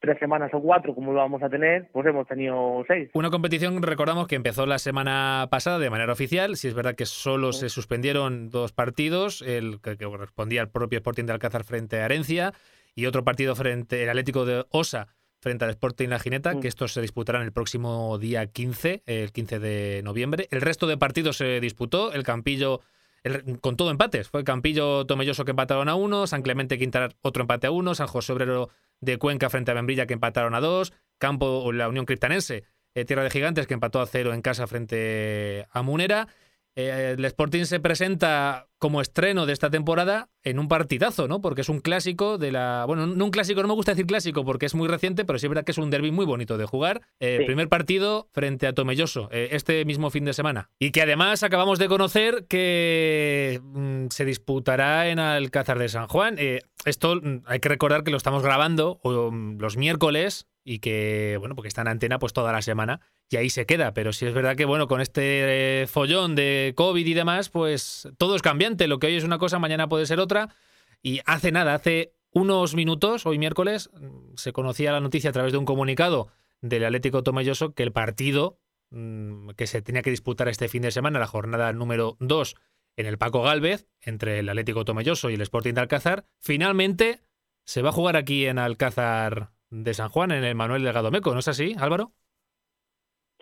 tres semanas o cuatro como lo vamos a tener, pues hemos tenido seis. Una competición, recordamos, que empezó la semana pasada de manera oficial. Si es verdad que solo se suspendieron dos partidos, el que, que correspondía al propio Sporting de Alcázar frente a Arencia y otro partido frente al Atlético de Osa frente al Sporting La Gineta, mm. que estos se disputarán el próximo día 15, el 15 de noviembre. El resto de partidos se disputó, el Campillo el, con todo empates. Fue Campillo Tomelloso que empataron a uno, San Clemente Quintanar otro empate a uno, San José Obrero de Cuenca frente a Membrilla que empataron a dos, Campo la Unión Criptanense eh, Tierra de Gigantes, que empató a cero en casa frente a Munera. Eh, el Sporting se presenta como estreno de esta temporada en un partidazo, ¿no? Porque es un clásico de la. Bueno, no un clásico, no me gusta decir clásico porque es muy reciente, pero sí es verdad que es un derby muy bonito de jugar. Eh, Sí. Primer partido frente a Tomelloso, eh, este mismo fin de semana. Y que además acabamos de conocer que mm, se disputará en Alcázar de San Juan. Esto mm, hay que recordar que lo estamos grabando um, los miércoles y que, bueno, porque está en antena pues toda la semana y ahí se queda. Pero sí es verdad que, bueno, con este eh, follón de COVID y demás, pues todo es cambiante. Lo que hoy es una cosa, mañana puede ser otra. Y hace nada, hace unos minutos, hoy miércoles, mm, se conocía la noticia a través de un comunicado del Atlético Tomelloso que el partido mm, que se tenía que disputar este fin de semana, la jornada número 2 en el Paco Galvez, entre el Atlético Tomelloso y el Sporting de Alcázar, finalmente se va a jugar aquí en Alcázar de San Juan, en el Manuel Delgado Meco, ¿no es así, Álvaro?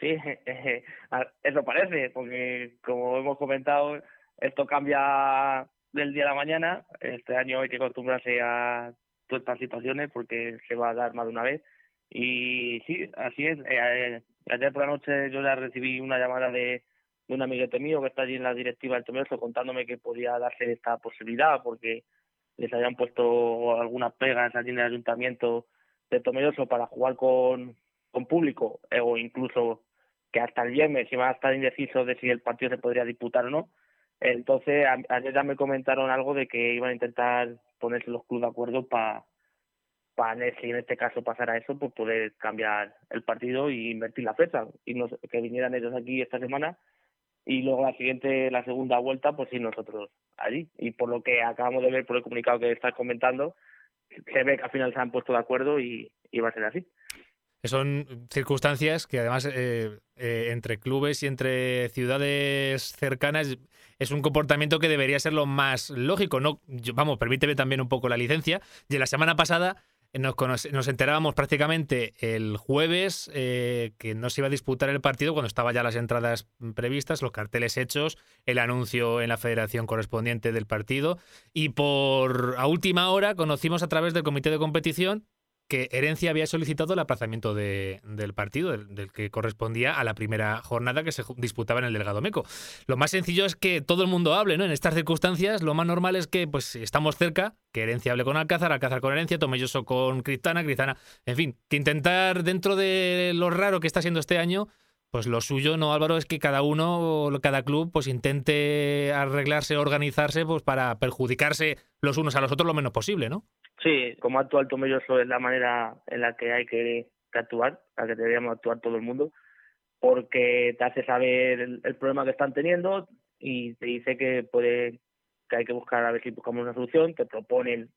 Sí, eso parece, porque como hemos comentado, esto cambia del día a la mañana. Este año hay que acostumbrarse a todas estas situaciones porque se va a dar más de una vez. Y sí, así es. Eh, ayer por la noche yo ya recibí una llamada de, un amiguete mío que está allí en la directiva del Tomelloso contándome que podía darse esta posibilidad porque les habían puesto algunas pegas allí en el ayuntamiento de Tomelloso para jugar con, con público eh, o incluso que hasta el viernes iban a estar indecisos de si el partido se podría disputar o no. Entonces, ayer ya me comentaron algo de que iban a intentar ponerse los clubes de acuerdo para para si en este caso pasara eso, pues poder cambiar el partido y invertir la fecha y nos, que vinieran ellos aquí esta semana y luego la siguiente, la segunda vuelta, pues sí nosotros allí. Y por lo que acabamos de ver por el comunicado que estás comentando, se ve que al final se han puesto de acuerdo y va a ser así. Son circunstancias que además eh, eh, entre clubes y entre ciudades cercanas es un comportamiento que debería ser lo más lógico. No, vamos, permíteme también un poco la licencia. Y la semana pasada nos, nos enterábamos prácticamente el jueves eh, que no se iba a disputar el partido cuando estaban ya las entradas previstas, los carteles hechos, el anuncio en la federación correspondiente del partido. Y por a última hora conocimos a través del comité de competición que Herencia había solicitado el aplazamiento de- del partido, del, que correspondía a la primera jornada que se disputaba en el Delgado Meco. Lo más sencillo es que todo el mundo hable, ¿no? En estas circunstancias, lo más normal es que, pues, estamos cerca, que Herencia hable con Alcázar, Alcázar con Herencia, Tomelloso con Cristana, Cristana, en fin, que intentar dentro de lo raro que está siendo este año, pues lo suyo, ¿no, Álvaro? Es que cada uno, cada club, pues intente arreglarse, organizarse, pues para perjudicarse los unos a los otros lo menos posible, ¿no? Sí, como actúa el Tomelloso es la manera en la que hay que, actuar, la que deberíamos actuar todo el mundo, porque te hace saber el, problema que están teniendo y te dice que puede que hay que buscar a ver si buscamos una solución, te proponen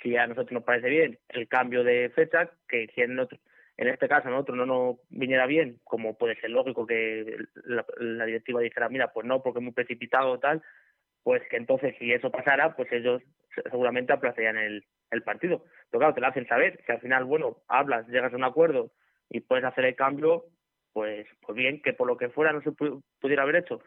si a nosotros nos parece bien el cambio de fecha, que si en, otro, en este caso a nosotros no nos viniera bien, como puede ser lógico que la, la directiva dijera, mira, pues no, porque es muy precipitado o tal, pues que entonces si eso pasara, pues ellos seguramente aplazarían el, el partido. Pero claro, te lo hacen saber, que al final, bueno, hablas, llegas a un acuerdo y puedes hacer el cambio, pues, pues bien, que por lo que fuera no se pu- pudiera haber hecho,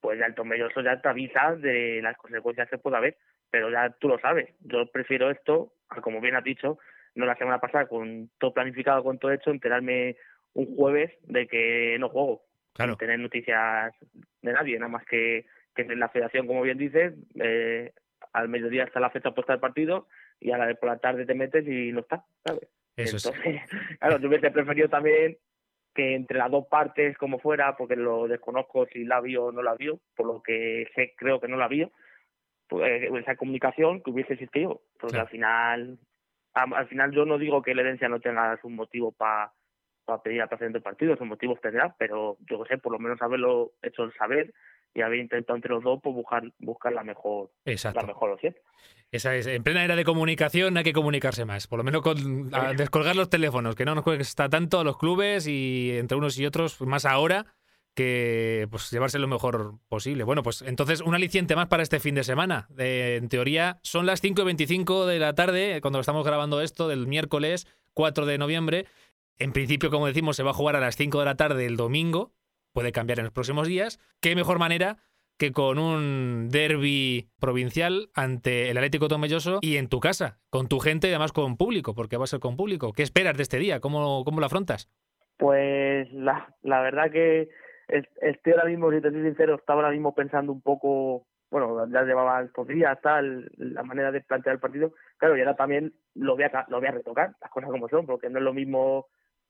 pues ya el Tomelloso ya te avisa de las consecuencias que pueda haber, pero ya tú lo sabes. Yo prefiero esto, como bien has dicho, no la semana pasada con todo planificado, con todo hecho, enterarme un jueves de que no juego, Claro. sin tener noticias de nadie, nada más que, que en la federación, como bien dices, eh, al mediodía está la fecha puesta del partido y a la de por la tarde te metes y no está, ¿sabes? Eso es. Entonces, claro, yo hubiese preferido también que entre las dos partes, como fuera, porque lo desconozco si la vio o no la vio, por lo que sé, creo que no la vio, pues esa comunicación que hubiese existido, porque Claro. al final, al final yo no digo que la herencia no tenga su motivo para pedir aplazamiento del partido, sus motivos tendrá, pero yo sé, por lo menos haberlo hecho saber y haber intentado entre los dos pues buscar buscar la mejor Exacto. la mejor opción. Esa es, en plena era de comunicación hay que comunicarse más, por lo menos con a descolgar los teléfonos, que no nos cuesta tanto a los clubes y entre unos y otros, más ahora, que pues llevarse lo mejor posible. Bueno, pues entonces un aliciente más para este fin de semana. En teoría son las 5 y 25 de la tarde, eh, cuando estamos grabando esto, del miércoles 4 de noviembre. En principio, como decimos, se va a jugar a las 5 de la tarde el domingo, puede cambiar en los próximos días. ¿Qué mejor manera que con un derby provincial ante el Atlético Tomelloso y en tu casa, con tu gente y además con público, porque va a ser con público. ¿Qué esperas de este día? ¿Cómo, cómo lo afrontas? Pues la, la verdad que estoy ahora mismo, si te soy sincero, estaba ahora mismo pensando un poco, bueno, ya llevaba estos días, tal, la manera de plantear el partido. Claro, y ahora también lo voy a, lo voy a retocar, las cosas como son, porque no es lo mismo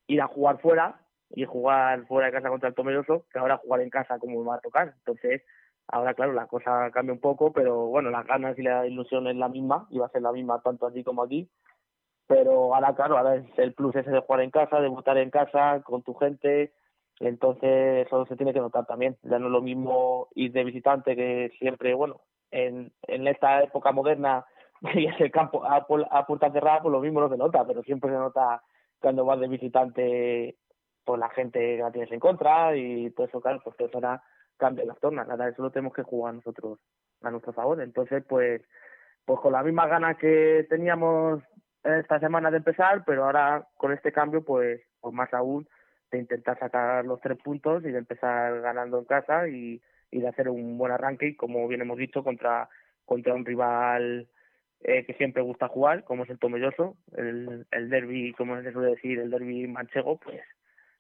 ir a jugar fuera y jugar fuera de casa contra el Tomelloso que ahora jugar en casa como me va a tocar. Entonces, ahora claro, la cosa cambia un poco, pero bueno, las ganas y la ilusión es la misma, y va a ser la misma tanto allí como aquí. Pero ahora, claro, ahora es el plus ese de jugar en casa, de votar en casa, con tu gente, entonces eso se tiene que notar también. Ya no es lo mismo ir de visitante que siempre, bueno, en, en esta época moderna y ese campo a, a puerta cerrada, pues lo mismo no se nota, pero siempre se nota cuando vas de visitante, pues la gente la tienes en contra y todo eso, claro, pues eso ahora cambia las tornas. Nada, eso lo tenemos que jugar nosotros a nuestro favor. Entonces, pues, pues con las mismas ganas que teníamos esta semana de empezar, pero ahora con este cambio, pues, pues más aún de intentar sacar los tres puntos y de empezar ganando en casa y, de hacer un buen arranque y como bien hemos dicho contra contra un rival eh, que siempre gusta jugar como es el Tomelloso el, el derby como se suele decir el derby manchego pues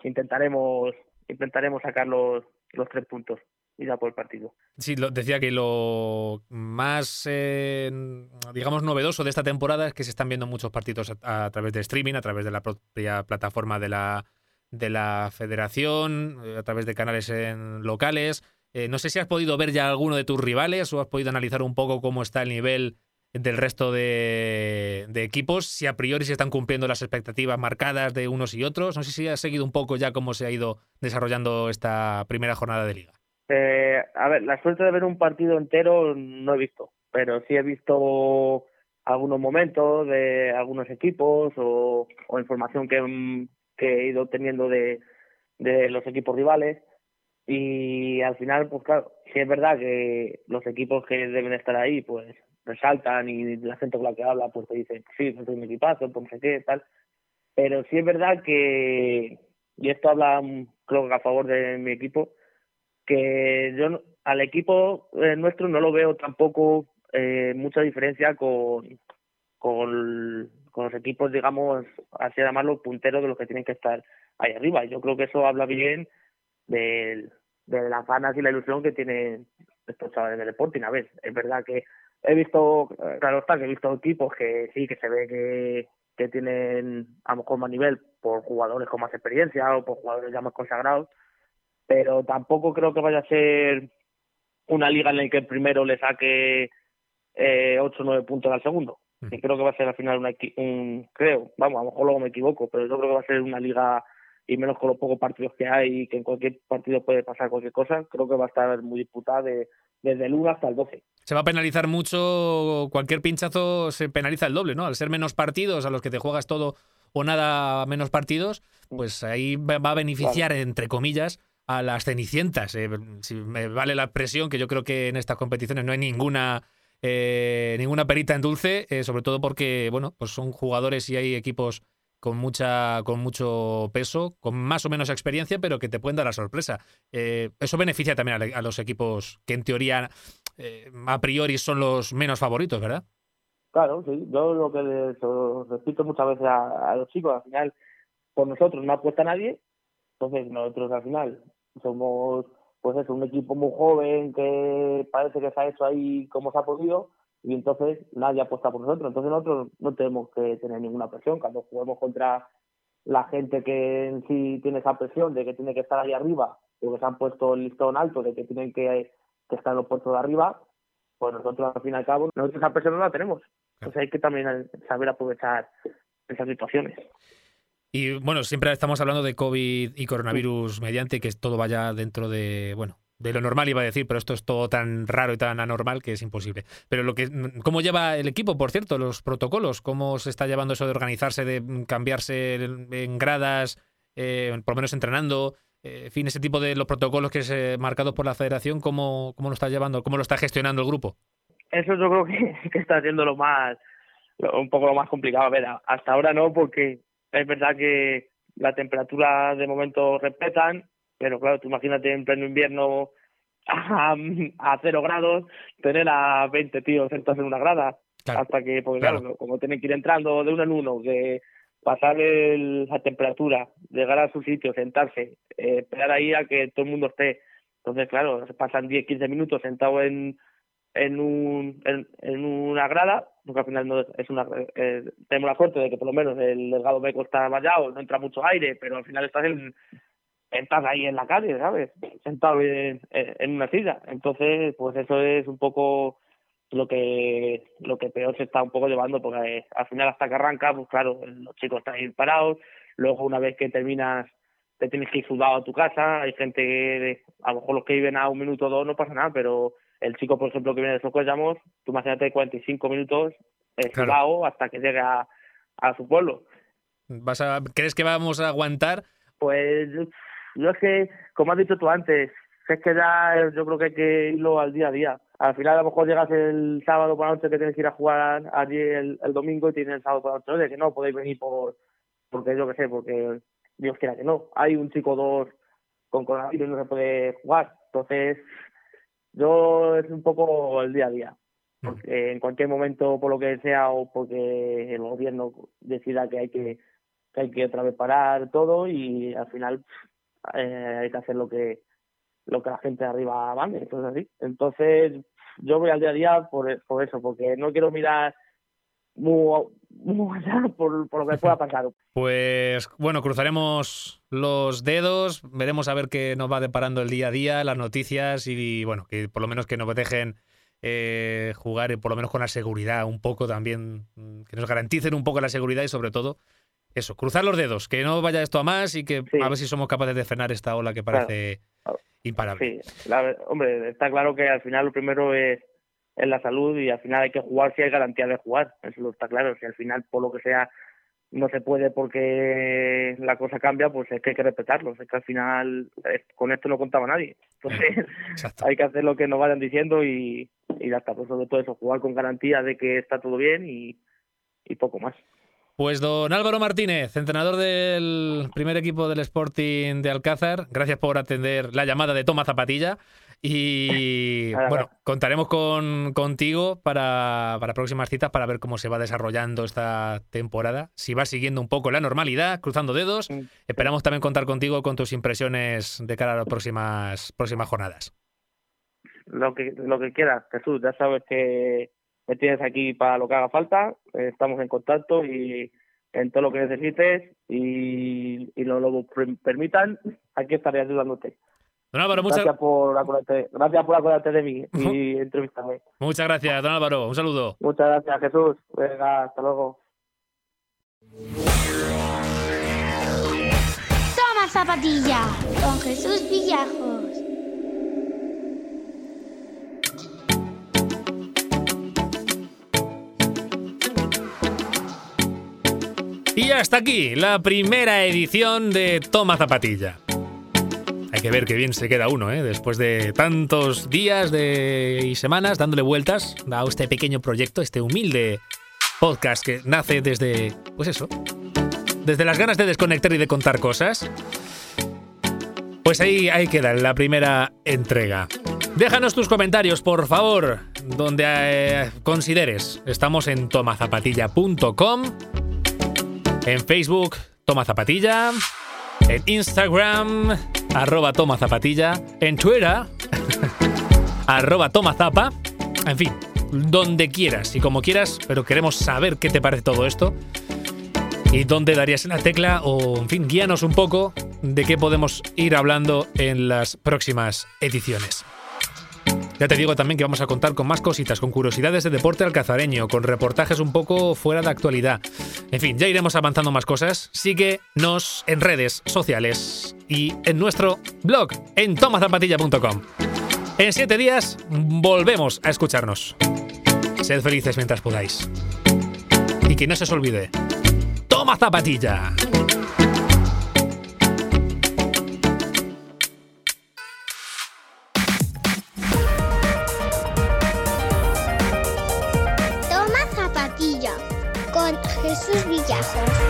intentaremos intentaremos sacar los, los tres puntos y dar por el partido. Sí, lo, decía que lo más, eh, digamos, novedoso de esta temporada es que se están viendo muchos partidos a, través de streaming, a través de la propia plataforma de la, de la federación, eh, a través de canales en locales. Eh, no sé si has podido ver ya alguno de tus rivales o has podido analizar un poco cómo está el nivel del resto de, de, equipos, si a priori se están cumpliendo las expectativas marcadas de unos y otros. No sé si has seguido un poco ya cómo se ha ido desarrollando esta primera jornada de liga. Eh, a ver, la suerte de ver un partido entero no he visto, pero sí he visto algunos momentos de algunos equipos o, o información que, que he ido teniendo de, de los equipos rivales. Y al final pues claro sí es verdad que los equipos que deben estar ahí pues resaltan y la gente con la que habla pues te dice sí es un equipazo pues no sé qué tal pero sí es verdad que y esto habla creo que a favor de mi equipo que yo al equipo eh, nuestro no lo veo tampoco eh, mucha diferencia con con con los equipos, digamos, así llamarlo, punteros de los que tienen que estar ahí arriba. Yo creo que eso habla bien de, de las ganas y la ilusión que tienen estos chavales del Sporting. A ver, es verdad que he visto, claro está, que he visto equipos que sí, que se ve que, que tienen a lo mejor más nivel por jugadores con más experiencia o por jugadores ya más consagrados, pero tampoco creo que vaya a ser una liga en la que el primero le saque eh, 8 o 9 puntos al segundo y creo que va a ser al final una, un creo, vamos, a lo mejor luego me equivoco, pero yo creo que va a ser una liga y menos con los pocos partidos que hay y que en cualquier partido puede pasar cualquier cosa, creo que va a estar muy disputada de, desde el 1 hasta el 12. Se va a penalizar mucho, cualquier pinchazo se penaliza el doble, ¿no? Al ser menos partidos a los que te juegas todo o nada menos partidos, pues ahí va a beneficiar, claro. entre comillas, a las cenicientas. Eh, si me vale la expresión, que yo creo que en estas competiciones no hay ninguna eh, ninguna perita en dulce, eh, sobre todo porque, bueno, pues son jugadores y hay equipos con mucha, con mucho peso, con más o menos experiencia, pero que te pueden dar la sorpresa. Eh, eso beneficia también a, los equipos que en teoría eh, a priori son los menos favoritos, ¿verdad? Claro, sí. Yo lo que les repito muchas veces a, a los chicos, al final, por nosotros no apuesta nadie, entonces nosotros al final somos pues es un equipo muy joven que parece que se ha hecho ahí como se ha podido y entonces nadie apuesta por nosotros. Entonces nosotros no tenemos que tener ninguna presión. Cuando juguemos contra la gente que en sí tiene esa presión de que tiene que estar ahí arriba, o que se han puesto el listón alto de que tienen que, que estar en los puestos de arriba, pues nosotros al fin y al cabo, nosotros esa presión no la tenemos. Entonces hay que también saber aprovechar esas situaciones. Y bueno, siempre estamos hablando de COVID y coronavirus mediante, que todo vaya dentro de, bueno, de lo normal iba a decir, pero esto es todo tan raro y tan anormal que es imposible. Pero lo que, ¿cómo lleva el equipo, por cierto, los protocolos? ¿Cómo se está llevando eso de organizarse, de cambiarse en gradas, eh, por lo menos entrenando? Eh, en fin, ese tipo de los protocolos que se marcados por la federación, ¿cómo, ¿cómo lo está llevando? ¿Cómo lo está gestionando el grupo? Eso yo creo que, que está siendo lo más, un poco lo más complicado. A ver, hasta ahora no, porque es verdad que la temperatura de momento respetan, pero claro, tú imagínate en pleno invierno a, a cero grados, tener a 20 tíos sentados en una grada. Claro, hasta que, porque claro. claro, como tienen que ir entrando de uno en uno, que pasar el- la temperatura, llegar a su sitio, sentarse, eh, esperar ahí a que todo el mundo esté. Entonces, claro, se pasan 10, 15 minutos sentado en, en, un, en, en una grada, porque al final no es, una, eh, tenemos la suerte de que por lo menos el delgado beco está vallado, no entra mucho aire, pero al final estás en, estás ahí en la calle, ¿sabes? Sentado en, en una silla. Entonces, pues eso es un poco lo que lo que peor se está un poco llevando, porque eh, al final hasta que arranca, pues claro, los chicos están ahí parados, luego una vez que terminas te tienes que ir sudado a tu casa, hay gente que a lo mejor los que viven a un minuto o dos no pasa nada, pero el chico, por ejemplo, que viene de Socollamos, tú imagínate 45 minutos eh, Claro. hasta que llegue a, a su pueblo. ¿Vas a, ¿Crees que vamos a aguantar? Pues yo- es que, como has dicho tú antes, es que ya yo creo que hay que irlo al día a día. Al final a lo mejor llegas el sábado por la noche que tienes que ir a jugar allí el, el domingo y tienes el sábado por la noche, oye, que no podéis venir por, porque yo qué sé, porque Dios quiera que no. Hay un chico o dos con coronavirus y no se puede jugar. Entonces, yo es un poco el día a día. Porque en cualquier momento, por lo que sea, o porque el gobierno decida que hay que, que hay que otra vez parar todo y al final eh, hay que hacer lo que lo que la gente de arriba mande, entonces así. Entonces, yo voy al día a día por, por eso, porque no quiero mirar muy, muy allá por, por lo que pueda pasar. Pues bueno, cruzaremos los dedos, veremos a ver qué nos va deparando el día a día, las noticias y bueno, que por lo menos que nos dejen eh, jugar y por lo menos con la seguridad un poco también, mm, que nos garanticen un poco la seguridad y sobre todo eso, cruzar los dedos, que no vaya esto a más y que Sí. a ver si somos capaces de frenar esta ola que parece imparable. Sí, la hombre, está claro que al final lo primero es, es la salud y al final hay que jugar si hay garantía de jugar, eso lo está claro. Si al final, por lo que sea, no se puede porque la cosa cambia, pues es que hay que respetarlo. Es que al final con esto no contaba nadie. Entonces hay que hacer lo que nos vayan diciendo y, y ya está. Pues sobre todo eso, jugar con garantía de que está todo bien y, y poco más. Pues don Álvaro Martínez, entrenador del primer equipo del Sporting de Alcázar, gracias por atender la llamada de Toma Zapatilla y bueno, contaremos con, contigo para, para próximas citas para ver cómo se va desarrollando esta temporada, si va siguiendo un poco la normalidad, cruzando dedos. Mm, Esperamos también contar contigo con tus impresiones de cara a las próximas, próximas jornadas. Lo que, lo que quieras, Jesús, ya sabes que me tienes aquí para lo que haga falta, estamos en contacto y en todo lo que necesites y, y lo, lo per- permitan, aquí estaré ayudándote. Don Álvaro, muchas, Gracias por acordarte, gracias por acordarte de mí y entrevistarme. muchas gracias, don Álvaro. Un saludo. Muchas gracias, Jesús. Venga, hasta luego. Toma zapatilla con Jesús Villajos. Y hasta aquí la primera edición de Toma Zapatilla. Hay que ver qué bien se queda uno, ¿eh? después de tantos días de... y semanas dándole vueltas a este pequeño proyecto, este humilde podcast que nace desde, pues eso, desde las ganas de desconectar y de contar cosas. Pues ahí, ahí queda la primera entrega. Déjanos tus comentarios, por favor, donde eh, consideres. Estamos en tomazapatilla.com en Facebook, Toma Zapatilla. En Instagram, arroba Toma Zapatilla. En Twitter, arroba Toma Zapa. En fin, donde quieras y como quieras, pero queremos saber qué te parece todo esto. Y dónde darías la tecla o, en fin, guíanos un poco de qué podemos ir hablando en las próximas ediciones. Ya te digo también que vamos a contar con más cositas, con curiosidades de deporte alcazareño, con reportajes un poco fuera de actualidad. En fin, ya iremos avanzando más cosas. Síguenos en redes sociales y en nuestro blog en tomazapatilla.com. En siete días volvemos a escucharnos. Sed felices mientras podáis. Y que no se os olvide. ¡Toma zapatilla! Toma